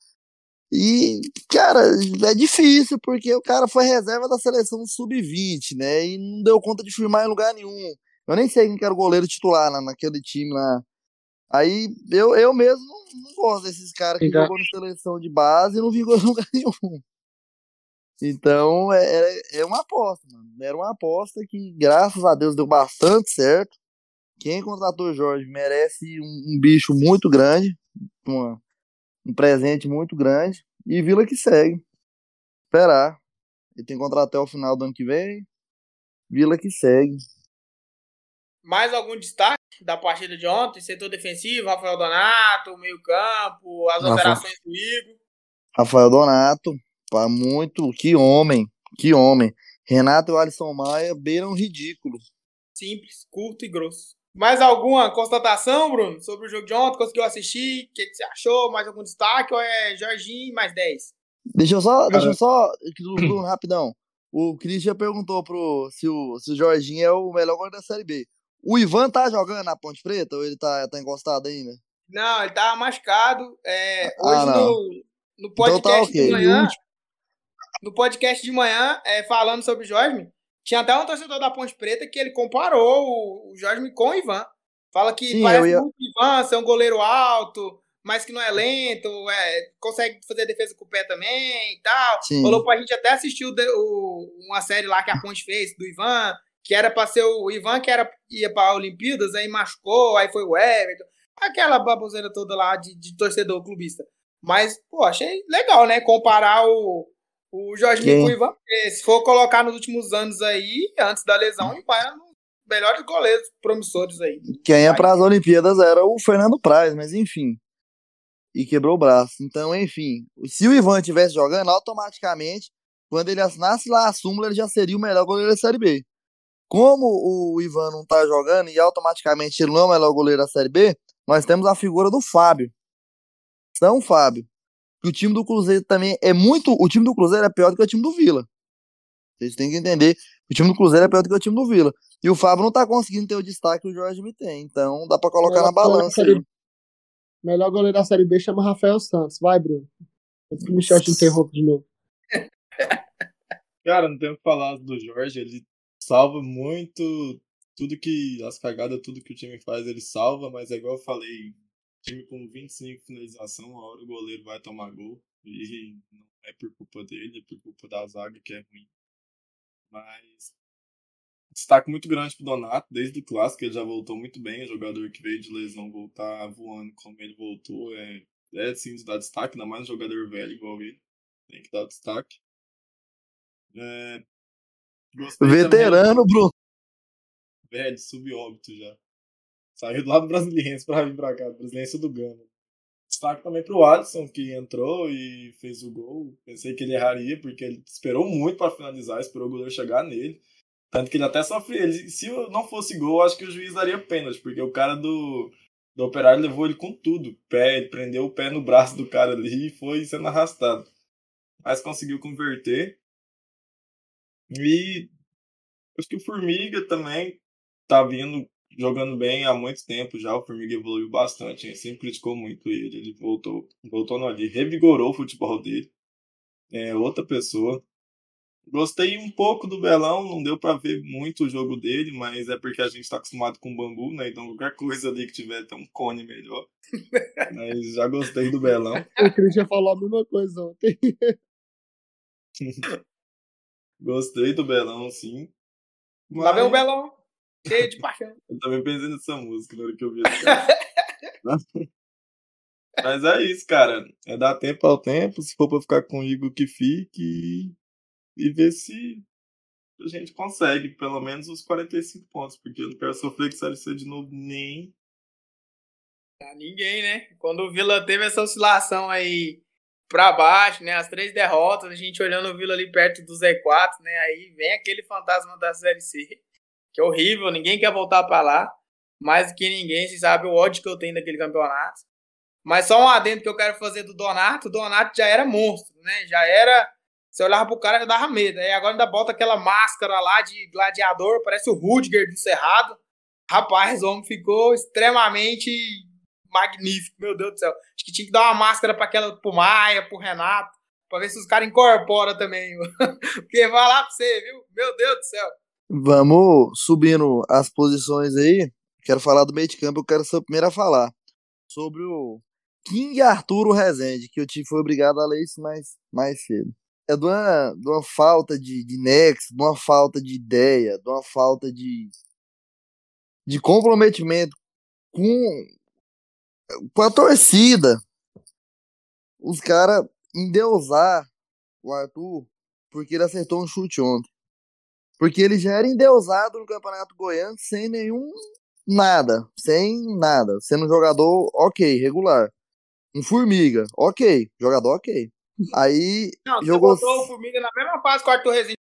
E, cara, é difícil, porque o cara foi reserva da seleção sub-20, né? E não deu conta de firmar em lugar nenhum. Eu nem sei quem era o goleiro titular na, naquele time lá. Aí eu, eu mesmo não, não gosto desses caras que então... jogou na seleção de base e não vingou em lugar nenhum. Então é, é, é uma aposta, mano. Era uma aposta que, graças a Deus, deu bastante certo. Quem contratou o Jorge merece um, um bicho muito grande, uma, um presente muito grande. E Vila que segue. Esperar. Ele tem contrato até o final do ano que vem. Vila que segue. Mais algum destaque da partida de ontem? Setor defensivo, Rafael Donato, meio-campo, as Rafa... operações do Igor. Rafael Donato, pá, muito. Que homem, que homem. Renato e Alisson Maia beiram ridículo. Simples, curto e grosso. Mais alguma constatação, Bruno, sobre o jogo de ontem? Conseguiu assistir? O que, que, você achou? Mais algum destaque? Ou é Jorginho mais 10? Deixa eu só, deixa eu só, Bruno, rapidão. O Christian perguntou pro, se, o, se o Jorginho é o melhor goleiro da Série B. O Ivan tá jogando na Ponte Preta ou ele tá, tá encostado ainda? Não, ele tá machucado. É, ah, hoje no, no podcast então tá okay. de manhã. No podcast de manhã, é, falando sobre o Jorge, tinha até um torcedor da Ponte Preta que ele comparou o, Jorge com o Ivan. Fala que Sim, parece ia... muito Ivan ser um goleiro alto, mas que não é lento, é, consegue fazer defesa com o pé também e tal. Sim. Falou pra gente até assistir o, o, uma série lá que a Ponte fez do Ivan que era para ser o Ivan, que era, ia para Olimpíadas, aí machucou, aí foi o Everton, aquela baboseira toda lá de, de torcedor clubista. Mas, pô, achei legal, né? Comparar o, o Jorginho com o Ivan. Porque se for colocar nos últimos anos aí, antes da lesão, o era um dos melhores goleiros promissores aí. Quem ia para as Olimpíadas era o Fernando Praz, mas enfim. E quebrou o braço. Então, enfim, se o Ivan estivesse jogando, automaticamente, quando ele assinasse lá a súmula, ele já seria o melhor goleiro da Série B. Como o Ivan não tá jogando e automaticamente ele não é o melhor goleiro da Série B, nós temos a figura do Fábio. São Fábio. Que o time do Cruzeiro também é muito. O time do Cruzeiro é pior do que o time do Vila. Vocês têm que entender. O time do Cruzeiro é pior do que o time do Vila. E o Fábio não tá conseguindo ter o destaque que o Jorge me tem. Então dá pra colocar melhor na balança. Série... Melhor goleiro da Série B chama Rafael Santos. Vai, Bruno. Antes que o Michel te interrompa de novo. Cara, não tenho o que falar do Jorge. Ele salva muito tudo que. As cagadas, tudo que o time faz, ele salva, mas é igual eu falei, time com 25 finalização, a hora o goleiro vai tomar gol. E não é por culpa dele, é por culpa da zaga que é ruim. Mas destaque muito grande pro Donato, desde o clássico ele já voltou muito bem, o jogador que veio de lesão voltar voando como ele voltou, é, é sim de dar destaque, ainda mais um jogador velho igual ele, tem que dar destaque. É, Veterano, também, Bruno. Velho, subóbito já. Saiu do lado brasileiro pra vir pra cá, brasileiro do Gama. Destaque também pro Alisson, que entrou e fez o gol. Pensei que ele erraria, porque ele esperou muito para finalizar, esperou o goleiro chegar nele. Tanto que ele até sofreu. Ele, se não fosse gol, acho que o juiz daria pênalti, porque o cara do, do operário levou ele com tudo. Pé, ele prendeu o pé no braço do cara ali e foi sendo arrastado. Mas conseguiu converter. E acho que o Formiga também tá vindo jogando bem há muito tempo já. O Formiga evoluiu bastante. A gente sempre criticou muito ele. Ele voltou, voltou ali, revigorou o futebol dele. É outra pessoa. Gostei um pouco do Belão, não deu para ver muito o jogo dele, mas é porque a gente está acostumado com bambu, né? Então qualquer coisa ali que tiver tem um cone melhor. mas já gostei do Belão. O Christian falou a mesma coisa ontem. gostei do Belão, sim. Mas... Lá vem o Belão, cheio de paixão. Eu também pensei nessa música na hora que eu vi. Mas é isso, cara. É dar tempo ao tempo. Se for pra ficar com o Igor, que fique e ver se a gente consegue pelo menos os 45 pontos, porque eu não quero sofrer com Série C de novo nem. Pra ninguém, né? Quando o Vila teve essa oscilação aí pra baixo, né? As três derrotas, a gente olhando o Vila ali perto do Z4, né? Aí vem aquele fantasma da Série C, que é horrível, ninguém quer voltar para lá. Mais que ninguém, se sabe o ódio que eu tenho daquele campeonato. Mas só um adendo que eu quero fazer do Donato, o Donato já era monstro, né? Já era você olhava pro cara já dava medo. Aí agora ainda bota aquela máscara lá de gladiador, parece o Rudiger do Cerrado. Rapaz, o homem ficou extremamente magnífico, meu Deus do céu. Acho que tinha que dar uma máscara para aquela pro Maia, pro Renato, para ver se os caras incorporam também. Porque vai lá pra você, viu? Meu Deus do céu. Vamos subindo as posições aí. Quero falar do meio de campo, eu quero ser o primeiro a falar. Sobre o King Arturo Rezende, que eu tive foi obrigado a ler isso mais, mais cedo é de uma, de uma falta de, de nexo, de uma falta de ideia, de uma falta de, de comprometimento com, com a torcida. Os caras endeusar o Arthur porque ele acertou um chute ontem. Porque ele já era endeusado no Campeonato Goiano sem nenhum nada, sem nada, sendo um jogador ok, regular. Um formiga, ok, jogador ok. Aí não, jogou. Você botou o Formiga na mesma fase com o Arthur Rezende.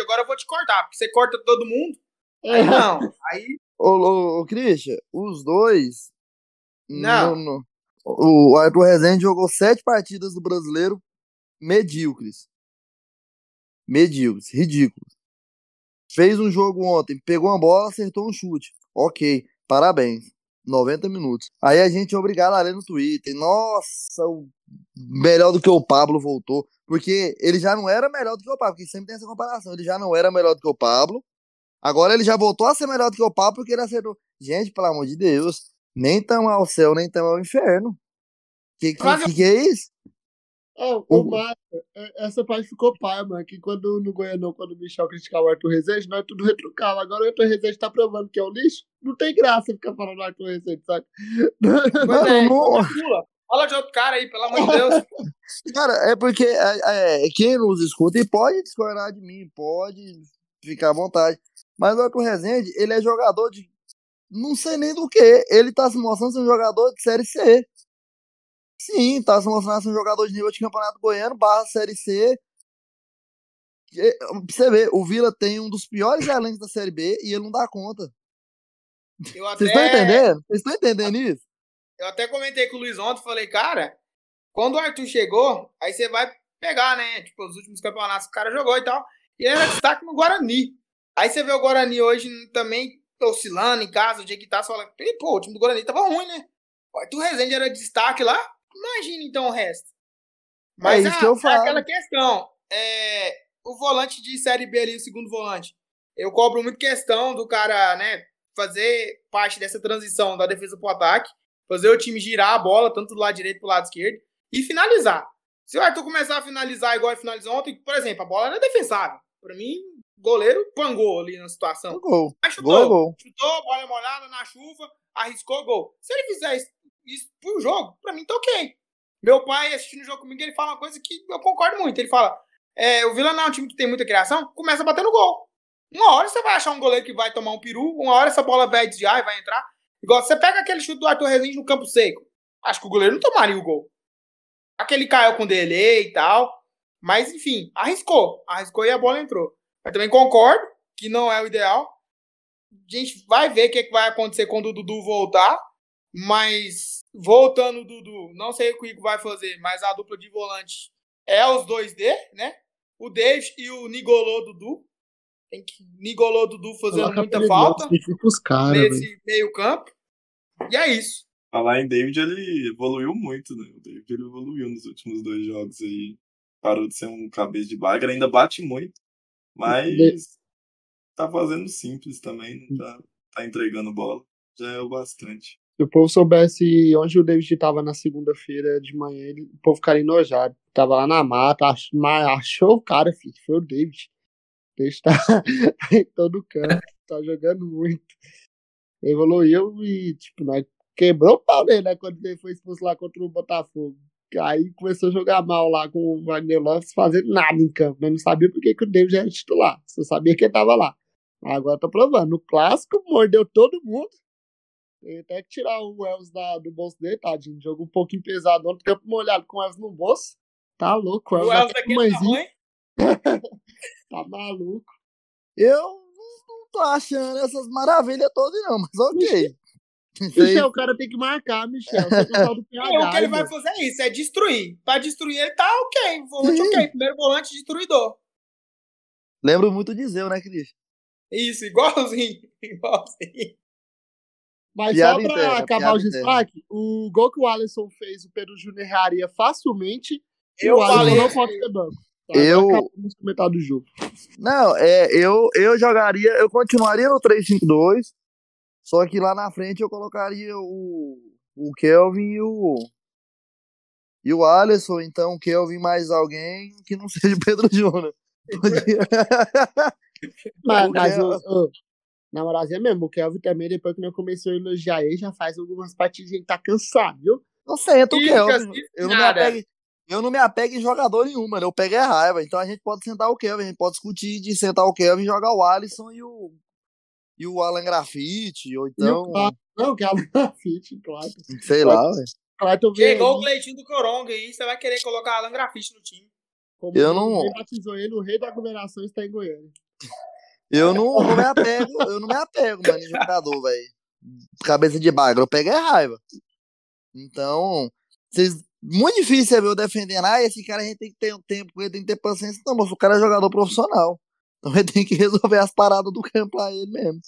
Agora eu vou te cortar, porque você corta todo mundo. Aí é. não. Aí. Ô, ô, ô Christian, os dois. Não. No, no, o Arthur Rezende jogou sete partidas do brasileiro medíocres. Medíocres, ridículos. Fez um jogo ontem, pegou uma bola, acertou um chute. Ok, parabéns. 90 minutos. Aí a gente é obrigado a ler no Twitter. Nossa, o melhor do que o Pablo voltou. Porque ele já não era melhor do que o Pablo, porque sempre tem essa comparação. Ele já não era melhor do que o Pablo. Agora ele já voltou a ser melhor do que o Pablo porque ele acertou. Gente, pelo amor de Deus, nem tão ao céu, nem tão ao inferno. Que que, que, que é isso? Oh, o Marco, é, essa parte ficou pai, mano. Que quando no Goianão, quando o Michel criticava o Arthur Rezende, nós tudo retrucava. Agora o Arthur Rezende tá provando que é um lixo. Não tem graça ficar falando do Arthur Rezende, sabe? Pois é, não... Fala de outro cara aí, pelo amor de Deus. Cara, é porque é, é, quem nos escuta e pode discordar de mim, pode ficar à vontade. Mas o Arthur Rezende, ele é jogador de. Não sei nem do que. Ele tá se mostrando ser um jogador de Série C. Sim, tá se mostrando um jogador de nível de campeonato goiano, barra Série C. Pra você ver, o Vila tem um dos piores elencos da Série B e ele não dá conta. Vocês até... estão entendendo? Vocês estão entendendo isso? Eu até comentei com o Luiz ontem, falei, cara, quando o Arthur chegou, aí você vai pegar, né? Tipo, os últimos campeonatos que o cara jogou e tal. E ele era destaque no Guarani. Aí você vê o Guarani hoje também oscilando em casa, o dia que tá, você fala, pô, o time do Guarani tava ruim, né? O Arthur Rezende era destaque lá, imagina então o resto. Mas é isso a, que eu falo. É aquela questão, é, o volante de Série B ali, o segundo volante, eu cobro muito questão do cara, né, fazer parte dessa transição da defesa pro ataque, fazer o time girar a bola, tanto do lado direito pro lado esquerdo, e finalizar. Se o Arthur começar a finalizar igual ele finalizou ontem, por exemplo, a bola era defensável. Pra mim, o goleiro pangou ali na situação. Gol. Mas chutou, Gol é gol. chutou, bola molhada na chuva, arriscou gol. Se ele fizer isso, isso pro jogo, pra mim tá ok. Meu pai assistindo o jogo comigo, ele fala uma coisa que eu concordo muito. Ele fala: é, o Vila não é um time que tem muita criação, começa batendo gol. Uma hora você vai achar um goleiro que vai tomar um peru, uma hora essa bola vai desviar e vai entrar. Igual você pega aquele chute do Arthur Rezende no campo seco. Acho que o goleiro não tomaria o gol. Aquele caiu com delay e tal. Mas, enfim, arriscou. Arriscou e a bola entrou. Eu também concordo que não é o ideal. A gente vai ver o que, é que vai acontecer quando o Dudu voltar. Mas, voltando o Dudu, não sei o que o Igor vai fazer, mas a dupla de volante é os 2D, né? O David e o Nigolô Dudu. Tem que Nigolô Dudu fazendo Coloca muita falta velho. nesse meio campo. E é isso. Falar em David, ele evoluiu muito, né? O David ele evoluiu nos últimos dois jogos aí. Parou de ser um cabeça de bagre, ainda bate muito, mas tá fazendo simples também, não tá, tá entregando bola. Já é o bastante. Se o povo soubesse onde o David estava na segunda-feira de manhã, ele, o povo ficaria enojado. Tava lá na mata, ach, mas achou o cara, filho. Foi o David. O David tá em todo canto, tá jogando muito. Evoluiu e, tipo, nós quebrou o pau dele, né? Quando ele foi expulso lá contra o Botafogo. Aí começou a jogar mal lá com o Wagner Lopes, fazendo nada em campo. Mas não sabia por que, que o David era titular. Só sabia que ele tava lá. Agora tá provando. No clássico, mordeu todo mundo. Tem até que tirar o Elvis da, do bolso dele, tadinho. Jogo um pouquinho pesado ontem, campo molhado com o Elvis no bolso. Tá louco, o O Elvis Elvis daquele tamanho. tá maluco. Eu não, tô achando essas maravilhas todas, não, mas ok. Michel, o cara tem que marcar, Michel. Você o PH, que ele vai fazer é isso, é destruir. Pra destruir ele tá ok. Volante Sim. ok. Primeiro volante destruidor. Lembro muito de Zeu, né, Cris? Isso, igualzinho. Igualzinho. Mas Piada só pra interna, acabar o destaque, o gol que o Alisson fez, o Pedro Júnior erraria facilmente. e Eu o Alisson falei- não pode ser banco. Tá, Eu- metade do jogo. Não, é, eu, eu jogaria, eu continuaria no 3-5-2, só que lá na frente eu colocaria o, o Kelvin e o. E o Alisson, então Kelvin mais alguém que não seja o Pedro Júnior. Mas, Porque- mas o, o- na moralzinha mesmo, o Kelvin também, depois que nós começamos a elogiar ele, já faz algumas partidas gente tá cansado, viu? Não senta o Kelvin. assim, Eu não, me apego, eu não me apego em jogador nenhum, mano. Eu pego é raiva. Então a gente pode sentar o Kelvin, a gente pode discutir de sentar o Kelvin e jogar o Alisson e o. E o Alan Grafite, ou o então, não, que é a Fit, Clayton. sei lá, velho. Chegou o ali, Cleitinho do Coronga aí, você vai querer colocar Alan Grafite no time. como Eu ele não- batizou ele, o rei da aglomeração está em Goiânia. Eu não, não me apego, eu não me apego, mano, em jogador, velho. Cabeça de bagre, eu pego é raiva. Então, vocês, muito difícil você ver eu defendendo, ah, esse cara a gente tem que ter um tempo, ele tem que ter paciência. Não, mas o cara é jogador profissional. Então ele tem que resolver as paradas do campo lá ele mesmo.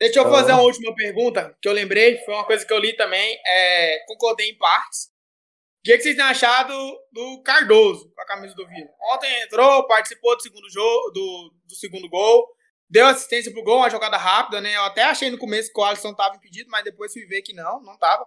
Deixa eu Ah. fazer uma última pergunta, que eu lembrei, foi uma coisa que eu li também, é, concordei em partes. O que, que vocês têm achado do Cardoso com a camisa do Vila? Ontem entrou, participou do segundo jogo, do, do segundo gol, deu assistência pro gol, uma jogada rápida, né? Eu até achei no começo que o Alisson tava impedido, mas depois fui ver que não, não tava.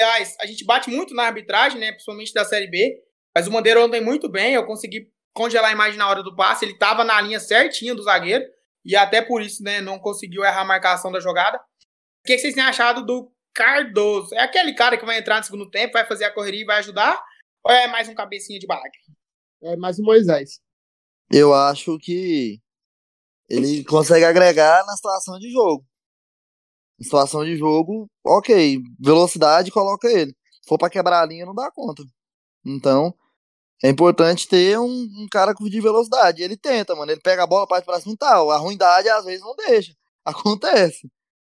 Aliás, a gente bate muito na arbitragem, né? Principalmente da Série B. Mas o Mandeiro ontem muito bem, eu consegui congelar a imagem na hora do passe, ele tava na linha certinha do zagueiro. E até por isso, né, não conseguiu errar a marcação da jogada. O que vocês têm achado do Cardoso? É aquele cara que vai entrar no segundo tempo, vai fazer a correria e vai ajudar? Ou é mais um cabecinha de bagre? É mais o Moisés. Eu acho que ele consegue agregar na situação de jogo. Em situação de jogo, ok. Velocidade, coloca ele. Se for pra quebrar a linha, não dá conta. Então, é importante ter um, um cara de velocidade. Ele tenta, mano. Ele pega a bola, parte pra cima e tal. A ruindade, às vezes, não deixa. Acontece.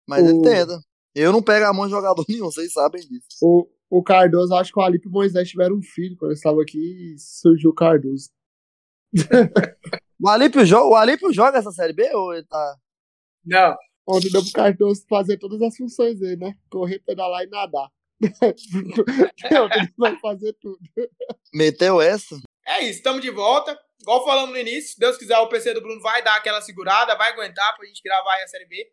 Mas ele O- tenta. Eu não pego a mão de jogador nenhum, vocês sabem disso. O, o Cardoso, acho que o Alipe e o Moisés tiveram um filho quando eles estavam aqui e surgiu o Cardoso. O Alípio, jo o Alípio joga essa Série B ou ele tá... Não. Onde deu pro Cardoso fazer todas as funções dele, né? Correr, pedalar e nadar. Ele vai fazer tudo. Meteu essa? É isso, estamos de volta. Igual falamos no início, se Deus quiser, o PC do Bruno vai dar aquela segurada, vai aguentar pra gente gravar aí a Série B.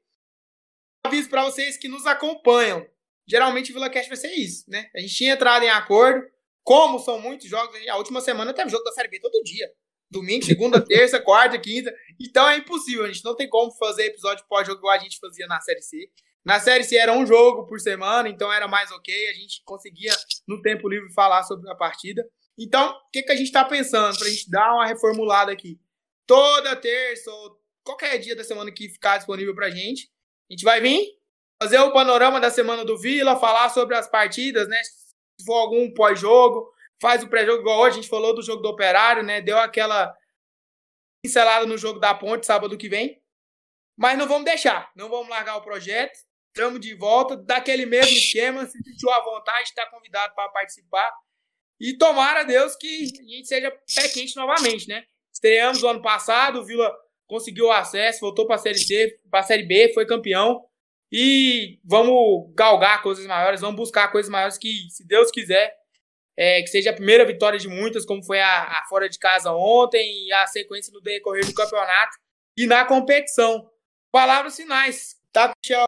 aviso para vocês que nos acompanham. Geralmente o VilaCast vai ser isso, né? A gente tinha entrado em acordo. Como são muitos jogos, a última semana teve jogo da Série B todo dia. Domingo, segunda, terça, quarta, quinta. Então é impossível, a gente não tem como fazer episódio pós-jogo igual a gente fazia na Série C. Na Série C era um jogo por semana, então era mais ok. A gente conseguia, no tempo livre, falar sobre a partida. Então, o que, que a gente está pensando para a gente dar uma reformulada aqui? Toda terça ou qualquer dia da semana que ficar disponível para a gente, a gente vai vir fazer o panorama da semana do Vila, falar sobre as partidas, né? Se for algum pós-jogo, faz o pré-jogo igual hoje, a gente falou do jogo do Operário, né? Deu aquela pincelada no jogo da Ponte sábado que vem. Mas não vamos deixar, não vamos largar o projeto. Estamos de volta, daquele mesmo esquema. Se sentiu à vontade, está convidado para participar. E tomara Deus que a gente seja pé quente novamente, né? Estreamos o ano passado, o Vila conseguiu o acesso, voltou para a Série C, para a Série B, foi campeão. E vamos galgar coisas maiores, vamos buscar coisas maiores que, se Deus quiser, é, que seja a primeira vitória de muitas, como foi a, a, fora de casa ontem e a sequência no decorrer do campeonato e na competição. Palavras finais. Tá, Michel?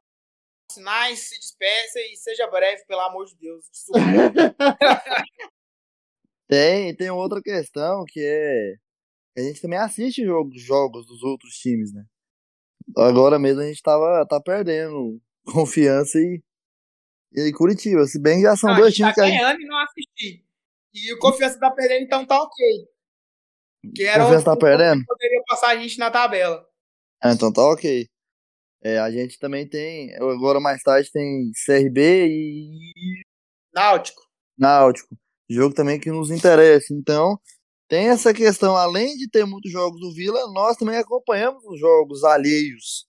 Sinais, se despeça e seja breve, pelo amor de Deus. tem, tem outra questão que é. A gente também assiste jogos, jogos dos outros times, né? Agora mesmo a gente tava tá perdendo confiança e e Curitiba. Se bem que já são não, dois times tá que a gente. ganhando e não assisti. E o Confiança tá perdendo, então tá ok. Que era Confiança tá perdendo? poderia passar a gente na tabela. Ah, então tá ok. É, a gente também tem. Agora mais tarde tem CRB e. Náutico. Náutico. Jogo também que nos interessa. Então, tem essa questão. Além de ter muitos jogos do Vila, nós também acompanhamos os jogos alheios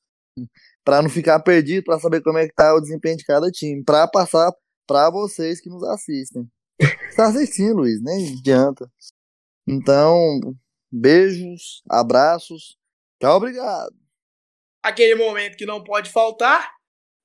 para não ficar perdido, para saber como é que tá o desempenho de cada time, para passar para vocês que nos assistem. Está assistindo, Luiz, nem adianta. Então, beijos, abraços, tchau, obrigado. Aquele momento que não pode faltar.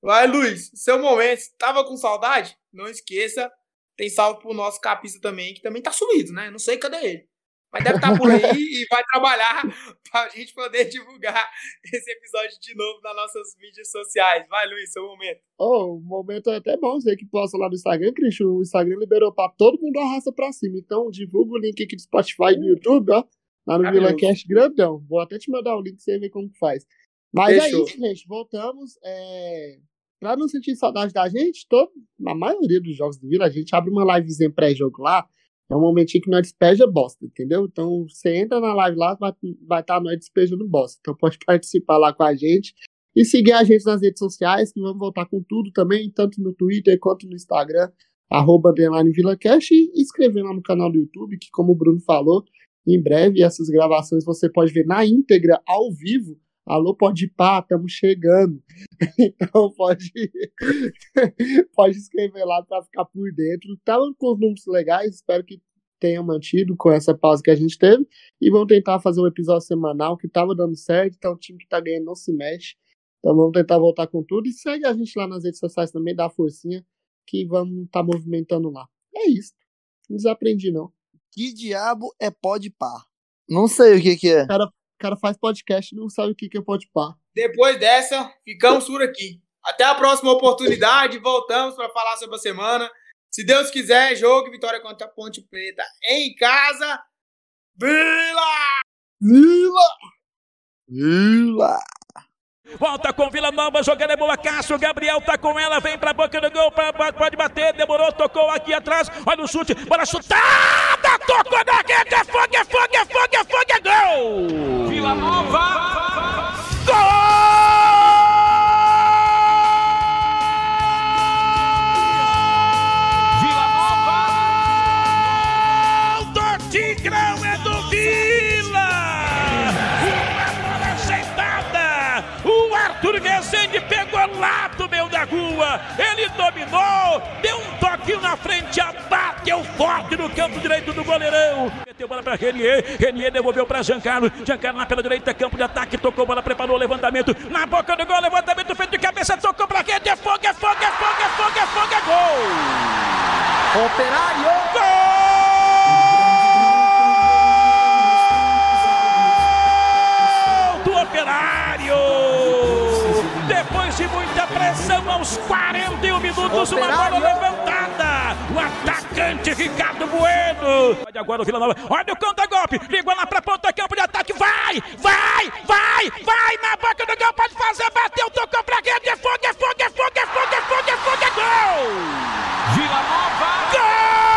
Vai, Luiz, seu momento. Tava com saudade? Não esqueça, tem salve pro nosso capista também, que também tá sumido, né? Não sei cadê ele. Mas deve estar tá por aí e vai trabalhar para a gente poder divulgar esse episódio de novo nas nossas mídias sociais. Vai, Luiz, seu momento. Oh, o momento é até bom você que posta lá no Instagram, Cristian. O Instagram liberou para todo mundo arrasta para cima. Então, divulga o link aqui do Spotify e do YouTube, ó. Lá no VilaCast grandão. Vou até te mandar o link pra você ver como que faz. Mas é Fechou. é isso, gente. Voltamos. É... Pra não sentir saudade da gente, todo, na maioria dos jogos do Vila, a gente abre uma livezinha pré-jogo lá é um momentinho que nós despeja bosta, entendeu? Então, você entra na live lá, vai estar vai tá nós despejando bosta. Então, pode participar lá com a gente e seguir a gente nas redes sociais, que vamos voltar com tudo também, tanto no Twitter quanto no Instagram, arroba VilaCast, e inscrever lá no canal do YouTube, que, como o Bruno falou, em breve essas gravações você pode ver na íntegra, ao vivo, Alô, pode pá, estamos chegando. Então pode, pode escrever lá para ficar por dentro. Estavam com os números legais, espero que tenham mantido com essa pausa que a gente teve. E vamos tentar fazer um episódio semanal que estava dando certo. Então o time que está ganhando não se mexe. Então vamos tentar voltar com tudo. E segue a gente lá nas redes sociais também, dá forcinha, que vamos estar tá movimentando lá. É isso. Não desaprendi, não. Que diabo é pode pá? Não sei o que, que é. Cara, o cara faz podcast e não sabe o que, que é podpar. Depois dessa, ficamos por aqui. Até a próxima oportunidade. Voltamos para falar sobre a semana. Se Deus quiser, jogo Vitória contra a Ponte Preta em casa. Vila! Vila! Vila! Volta com Vila Nova, jogando é boa, Cássio, Gabriel tá com ela, vem pra boca do gol, pra, pode bater, demorou, tocou aqui atrás, olha o chute, bola chutada, tocou na rede, é fogo, é fogo, é fogo, é fogo, é gol! Vila Nova! Gol! Do meio da rua, ele dominou, deu um toquinho na frente, abateu forte no campo direito do goleirão. Meteu bola para Renier, Renier devolveu para Giancarlo, Giancarlo na pela direita, campo de ataque, tocou bola, preparou o levantamento, na boca do gol, levantamento feito de cabeça, tocou para rede, é fogo, é fogo, é fogo, é fogo, é fogo, é gol! Operário! Gol! operário! Depois de muita pressão, aos 41 minutos, uma bola levantada. O atacante Ricardo Bueno. Agora o Vila Nova. Olha o contra-golpe. É Ligou lá pra ponta, campo de ataque. Vai, vai, vai, vai. Na boca do gol, pode fazer. Bateu, tocou pra rede. É fogo, é fogo, é fogo, é fogo, é fogo, é fogo, é gol. Vila Nova. Gol!